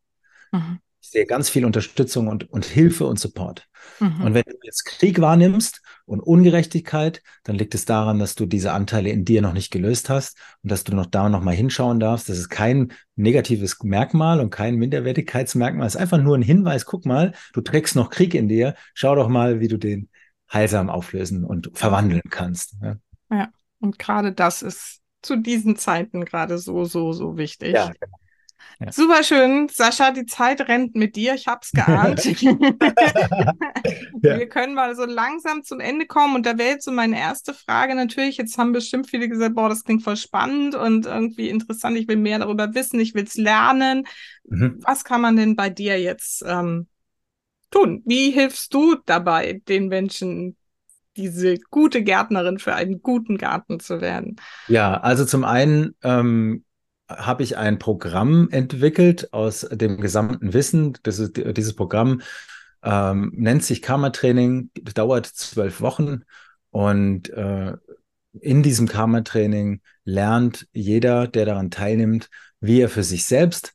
Mhm. Sehe ganz viel Unterstützung und, und Hilfe und Support. Mhm. Und wenn du jetzt Krieg wahrnimmst und Ungerechtigkeit, dann liegt es daran, dass du diese Anteile in dir noch nicht gelöst hast und dass du noch da noch mal hinschauen darfst. Das ist kein negatives Merkmal und kein Minderwertigkeitsmerkmal. Es ist einfach nur ein Hinweis. Guck mal, du trägst noch Krieg in dir. Schau doch mal, wie du den heilsam auflösen und verwandeln kannst. Ja, ja. und gerade das ist zu diesen Zeiten gerade so, so, so wichtig. Ja, genau. Ja. Super schön. Sascha, die Zeit rennt mit dir. Ich hab's geahnt. [LAUGHS] ja. Wir können mal so langsam zum Ende kommen. Und da wäre jetzt so meine erste Frage natürlich. Jetzt haben bestimmt viele gesagt, boah, das klingt voll spannend und irgendwie interessant. Ich will mehr darüber wissen. Ich will's lernen. Mhm. Was kann man denn bei dir jetzt ähm, tun? Wie hilfst du dabei, den Menschen diese gute Gärtnerin für einen guten Garten zu werden? Ja, also zum einen ähm, habe ich ein Programm entwickelt aus dem gesamten Wissen. Ist, dieses Programm ähm, nennt sich Karma-Training, dauert zwölf Wochen und äh, in diesem Karma-Training lernt jeder, der daran teilnimmt, wie er für sich selbst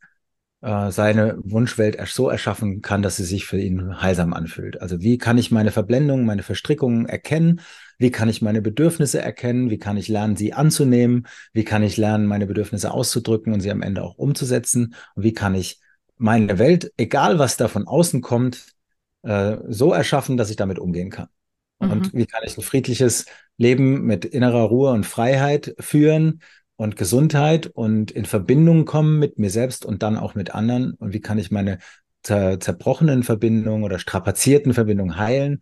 äh, seine Wunschwelt so erschaffen kann, dass sie sich für ihn heilsam anfühlt. Also wie kann ich meine Verblendungen, meine Verstrickungen erkennen? Wie kann ich meine Bedürfnisse erkennen? Wie kann ich lernen, sie anzunehmen? Wie kann ich lernen, meine Bedürfnisse auszudrücken und sie am Ende auch umzusetzen? Und wie kann ich meine Welt, egal was da von außen kommt, äh, so erschaffen, dass ich damit umgehen kann? Mhm. Und wie kann ich ein friedliches Leben mit innerer Ruhe und Freiheit führen, und Gesundheit und in Verbindung kommen mit mir selbst und dann auch mit anderen und wie kann ich meine zer zerbrochenen Verbindungen oder strapazierten Verbindungen heilen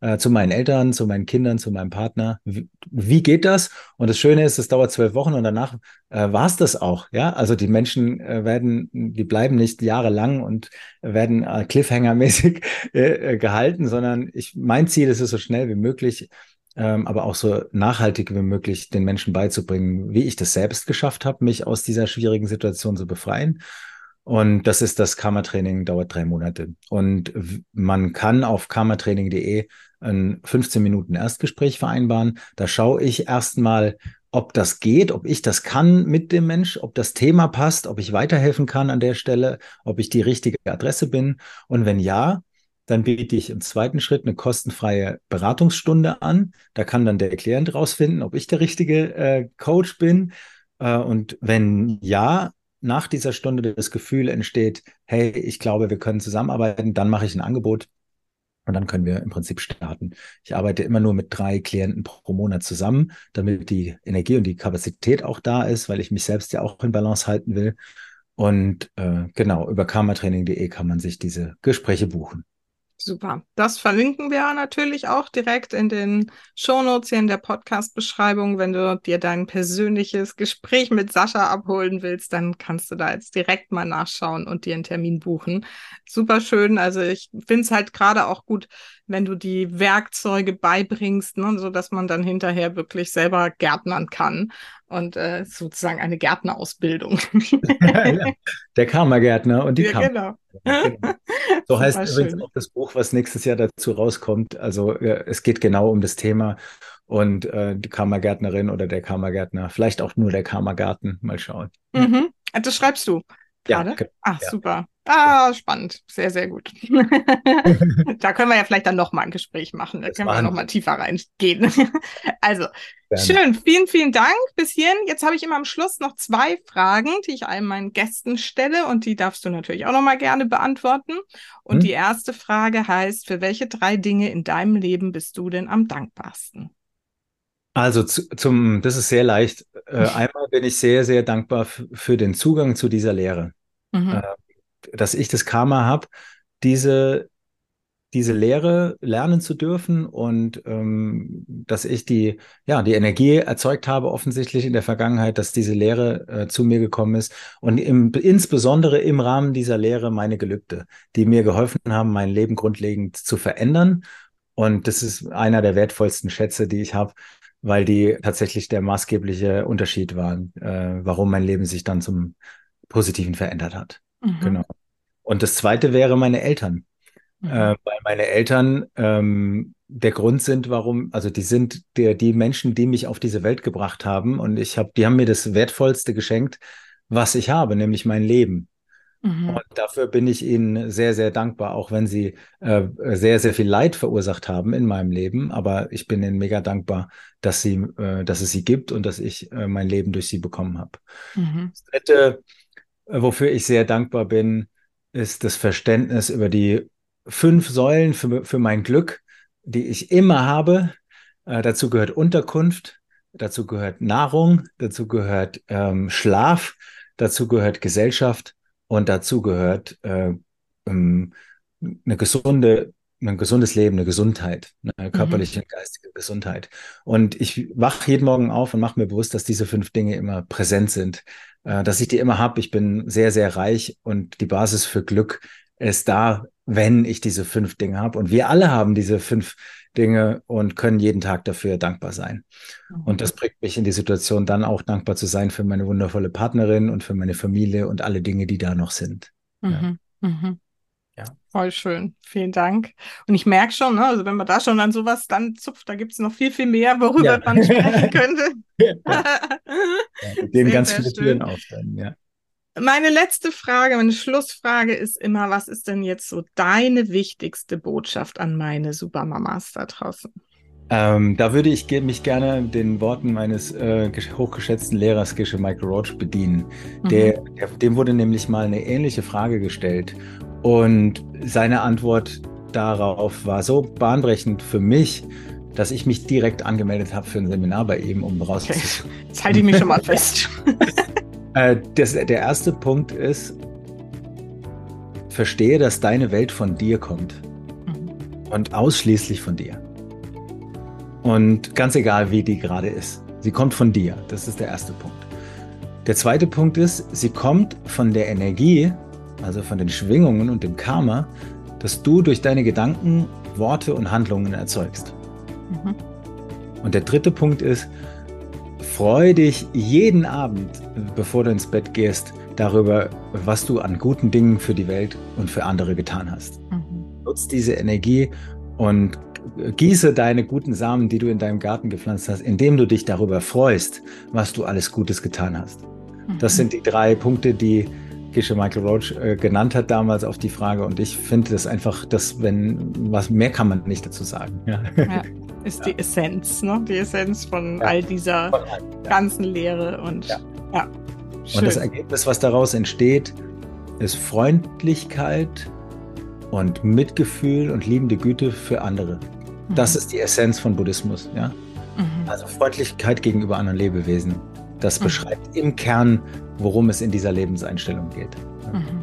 äh, zu meinen Eltern, zu meinen Kindern, zu meinem Partner. Wie, wie geht das? Und das Schöne ist, es dauert zwölf Wochen und danach äh, war es das auch. Ja, also die Menschen äh, werden, die bleiben nicht jahrelang und werden äh, Cliffhanger-mäßig [LAUGHS] äh, äh, gehalten, sondern ich, mein Ziel ist es so schnell wie möglich ähm, aber auch so nachhaltig wie möglich den Menschen beizubringen, wie ich das selbst geschafft habe, mich aus dieser schwierigen Situation zu befreien. Und das ist das Karma-Training, dauert drei Monate. Und man kann auf karmatraining.de ein 15 Minuten Erstgespräch vereinbaren. Da schaue ich erstmal, ob das geht, ob ich das kann mit dem Mensch, ob das Thema passt, ob ich weiterhelfen kann an der Stelle, ob ich die richtige Adresse bin. Und wenn ja, dann biete ich im zweiten Schritt eine kostenfreie Beratungsstunde an. Da kann dann der Klient rausfinden, ob ich der richtige äh, Coach bin. Äh, und wenn ja, nach dieser Stunde das Gefühl entsteht, hey, ich glaube, wir können zusammenarbeiten, dann mache ich ein Angebot und dann können wir im Prinzip starten. Ich arbeite immer nur mit drei Klienten pro Monat zusammen, damit die Energie und die Kapazität auch da ist, weil ich mich selbst ja auch in Balance halten will. Und äh, genau, über karmatraining.de kann man sich diese Gespräche buchen. Super. Das verlinken wir natürlich auch direkt in den Shownotes hier in der Podcast-Beschreibung. Wenn du dir dein persönliches Gespräch mit Sascha abholen willst, dann kannst du da jetzt direkt mal nachschauen und dir einen Termin buchen. Super schön. Also ich finde es halt gerade auch gut, wenn du die Werkzeuge beibringst, ne, so dass man dann hinterher wirklich selber gärtnern kann und äh, sozusagen eine Gärtnerausbildung. [LAUGHS] ja, der Kammergärtner und die ja, Kammer. Genau. genau. [LAUGHS] So heißt übrigens auch das Buch, was nächstes Jahr dazu rauskommt. Also äh, es geht genau um das Thema und äh, die Kammergärtnerin oder der Kammergärtner, vielleicht auch nur der Kammergarten, mal schauen. Mhm. Das schreibst du gerade? Ja, genau. Ach, super. Ah, spannend. Sehr, sehr gut. [LAUGHS] da können wir ja vielleicht dann nochmal ein Gespräch machen. Da das können wir nochmal tiefer reingehen. [LAUGHS] also, Gerne. schön. Vielen, vielen Dank bis hierhin. Jetzt habe ich immer am Schluss noch zwei Fragen, die ich allen meinen Gästen stelle und die darfst du natürlich auch nochmal gerne beantworten. Und hm. die erste Frage heißt, für welche drei Dinge in deinem Leben bist du denn am dankbarsten? Also zu, zum, das ist sehr leicht. Äh, [LAUGHS] einmal bin ich sehr, sehr dankbar für den Zugang zu dieser Lehre. Mhm. Äh, dass ich das Karma habe, diese, diese Lehre lernen zu dürfen und ähm, dass ich die, ja, die Energie erzeugt habe, offensichtlich in der Vergangenheit, dass diese Lehre äh, zu mir gekommen ist und im, insbesondere im Rahmen dieser Lehre meine Gelübde, die mir geholfen haben, mein Leben grundlegend zu verändern. Und das ist einer der wertvollsten Schätze, die ich habe, weil die tatsächlich der maßgebliche Unterschied waren, äh, warum mein Leben sich dann zum Positiven verändert hat. Mhm. Genau. Und das zweite wäre meine Eltern. Mhm. Äh, weil meine Eltern ähm, der Grund sind, warum, also die sind der, die Menschen, die mich auf diese Welt gebracht haben. Und ich habe, die haben mir das Wertvollste geschenkt, was ich habe, nämlich mein Leben. Mhm. Und dafür bin ich ihnen sehr, sehr dankbar, auch wenn sie äh, sehr, sehr viel Leid verursacht haben in meinem Leben. Aber ich bin ihnen mega dankbar, dass sie, äh, dass es sie gibt und dass ich äh, mein Leben durch sie bekommen habe. Mhm. Das dritte, wofür ich sehr dankbar bin, ist das Verständnis über die fünf Säulen für, für mein Glück, die ich immer habe. Äh, dazu gehört Unterkunft, dazu gehört Nahrung, dazu gehört ähm, Schlaf, dazu gehört Gesellschaft und dazu gehört äh, ähm, eine gesunde ein gesundes Leben, eine Gesundheit, eine mhm. körperliche und geistige Gesundheit. Und ich wache jeden Morgen auf und mache mir bewusst, dass diese fünf Dinge immer präsent sind, äh, dass ich die immer habe. Ich bin sehr, sehr reich und die Basis für Glück ist da, wenn ich diese fünf Dinge habe. Und wir alle haben diese fünf Dinge und können jeden Tag dafür dankbar sein. Mhm. Und das bringt mich in die Situation, dann auch dankbar zu sein für meine wundervolle Partnerin und für meine Familie und alle Dinge, die da noch sind. Mhm. Ja. Mhm. Ja. Voll schön. Vielen Dank. Und ich merke schon, ne, also wenn man da schon an sowas dann zupft, da gibt es noch viel, viel mehr, worüber ja. man sprechen [LAUGHS] könnte. Ja. [LAUGHS] ja, mit denen ganz viele Türen auf dann, ja. Meine letzte Frage, meine Schlussfrage ist immer, was ist denn jetzt so deine wichtigste Botschaft an meine Supermamas da draußen? Ähm, da würde ich mich gerne den Worten meines äh, hochgeschätzten Lehrers Gesche Michael Roach bedienen. Mhm. Der, der, dem wurde nämlich mal eine ähnliche Frage gestellt und seine Antwort darauf war so bahnbrechend für mich, dass ich mich direkt angemeldet habe für ein Seminar bei ihm, um rauszufinden. Okay. Jetzt halte ich mich schon mal fest. [LAUGHS] äh, das, der erste Punkt ist, verstehe, dass deine Welt von dir kommt. Mhm. Und ausschließlich von dir. Und ganz egal, wie die gerade ist. Sie kommt von dir. Das ist der erste Punkt. Der zweite Punkt ist, sie kommt von der Energie, also von den Schwingungen und dem Karma, das du durch deine Gedanken, Worte und Handlungen erzeugst. Mhm. Und der dritte Punkt ist, freu dich jeden Abend, bevor du ins Bett gehst, darüber, was du an guten Dingen für die Welt und für andere getan hast. Mhm. Nutz diese Energie und gieße deine guten Samen, die du in deinem Garten gepflanzt hast, indem du dich darüber freust, was du alles Gutes getan hast. Mhm. Das sind die drei Punkte, die Gesche Michael Roach äh, genannt hat damals auf die Frage. Und ich finde das einfach, dass wenn, was mehr kann man nicht dazu sagen. Ja. ja ist ja. die Essenz, ne? Die Essenz von ja. all dieser von ganzen Lehre und ja. Und das Ergebnis, was daraus entsteht, ist Freundlichkeit und Mitgefühl und liebende Güte für andere. Mhm. Das ist die Essenz von Buddhismus, ja. Mhm. Also Freundlichkeit gegenüber anderen Lebewesen. Das mhm. beschreibt im Kern, worum es in dieser Lebenseinstellung geht. Mhm.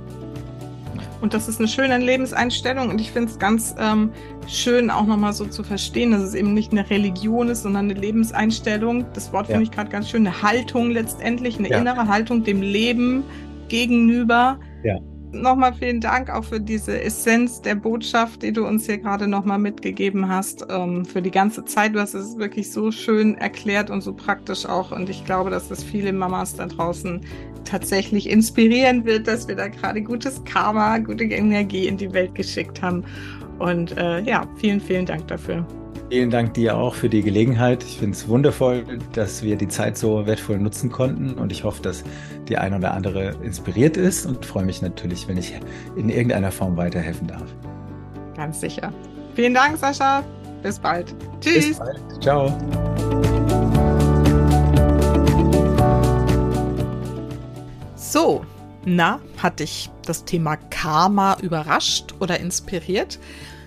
Und das ist eine schöne Lebenseinstellung und ich finde es ganz ähm, schön auch nochmal so zu verstehen, dass es eben nicht eine Religion ist, sondern eine Lebenseinstellung. Das Wort finde ich gerade ganz schön, eine Haltung letztendlich, eine ja. innere Haltung dem Leben gegenüber. Ja nochmal vielen Dank auch für diese Essenz der Botschaft, die du uns hier gerade nochmal mitgegeben hast, ähm, für die ganze Zeit. Du hast es wirklich so schön erklärt und so praktisch auch. Und ich glaube, dass das viele Mamas da draußen tatsächlich inspirieren wird, dass wir da gerade gutes Karma, gute Energie in die Welt geschickt haben. Und äh, ja, vielen, vielen Dank dafür. Vielen Dank dir auch für die Gelegenheit. Ich finde es wundervoll, dass wir die Zeit so wertvoll nutzen konnten und ich hoffe, dass die eine oder andere inspiriert ist und freue mich natürlich, wenn ich in irgendeiner Form weiterhelfen darf. Ganz sicher. Vielen Dank, Sascha. Bis bald. Tschüss. Bis bald. Ciao. So, na, hat dich das Thema Karma überrascht oder inspiriert?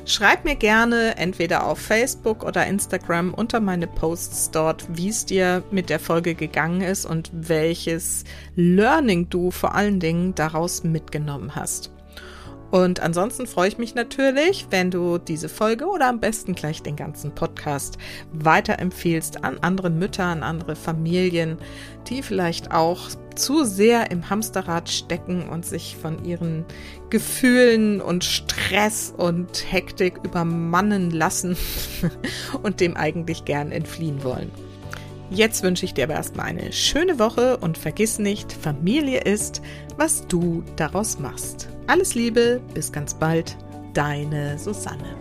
Schreib mir gerne entweder auf Facebook oder Instagram unter meine Posts dort, wie es dir mit der Folge gegangen ist und welches Learning du vor allen Dingen daraus mitgenommen hast. Und ansonsten freue ich mich natürlich, wenn du diese Folge oder am besten gleich den ganzen Podcast weiterempfiehlst an andere Mütter, an andere Familien, die vielleicht auch zu sehr im Hamsterrad stecken und sich von ihren Gefühlen und Stress und Hektik übermannen lassen [LAUGHS] und dem eigentlich gern entfliehen wollen. Jetzt wünsche ich dir aber erstmal eine schöne Woche und vergiss nicht, Familie ist, was du daraus machst. Alles Liebe, bis ganz bald, deine Susanne.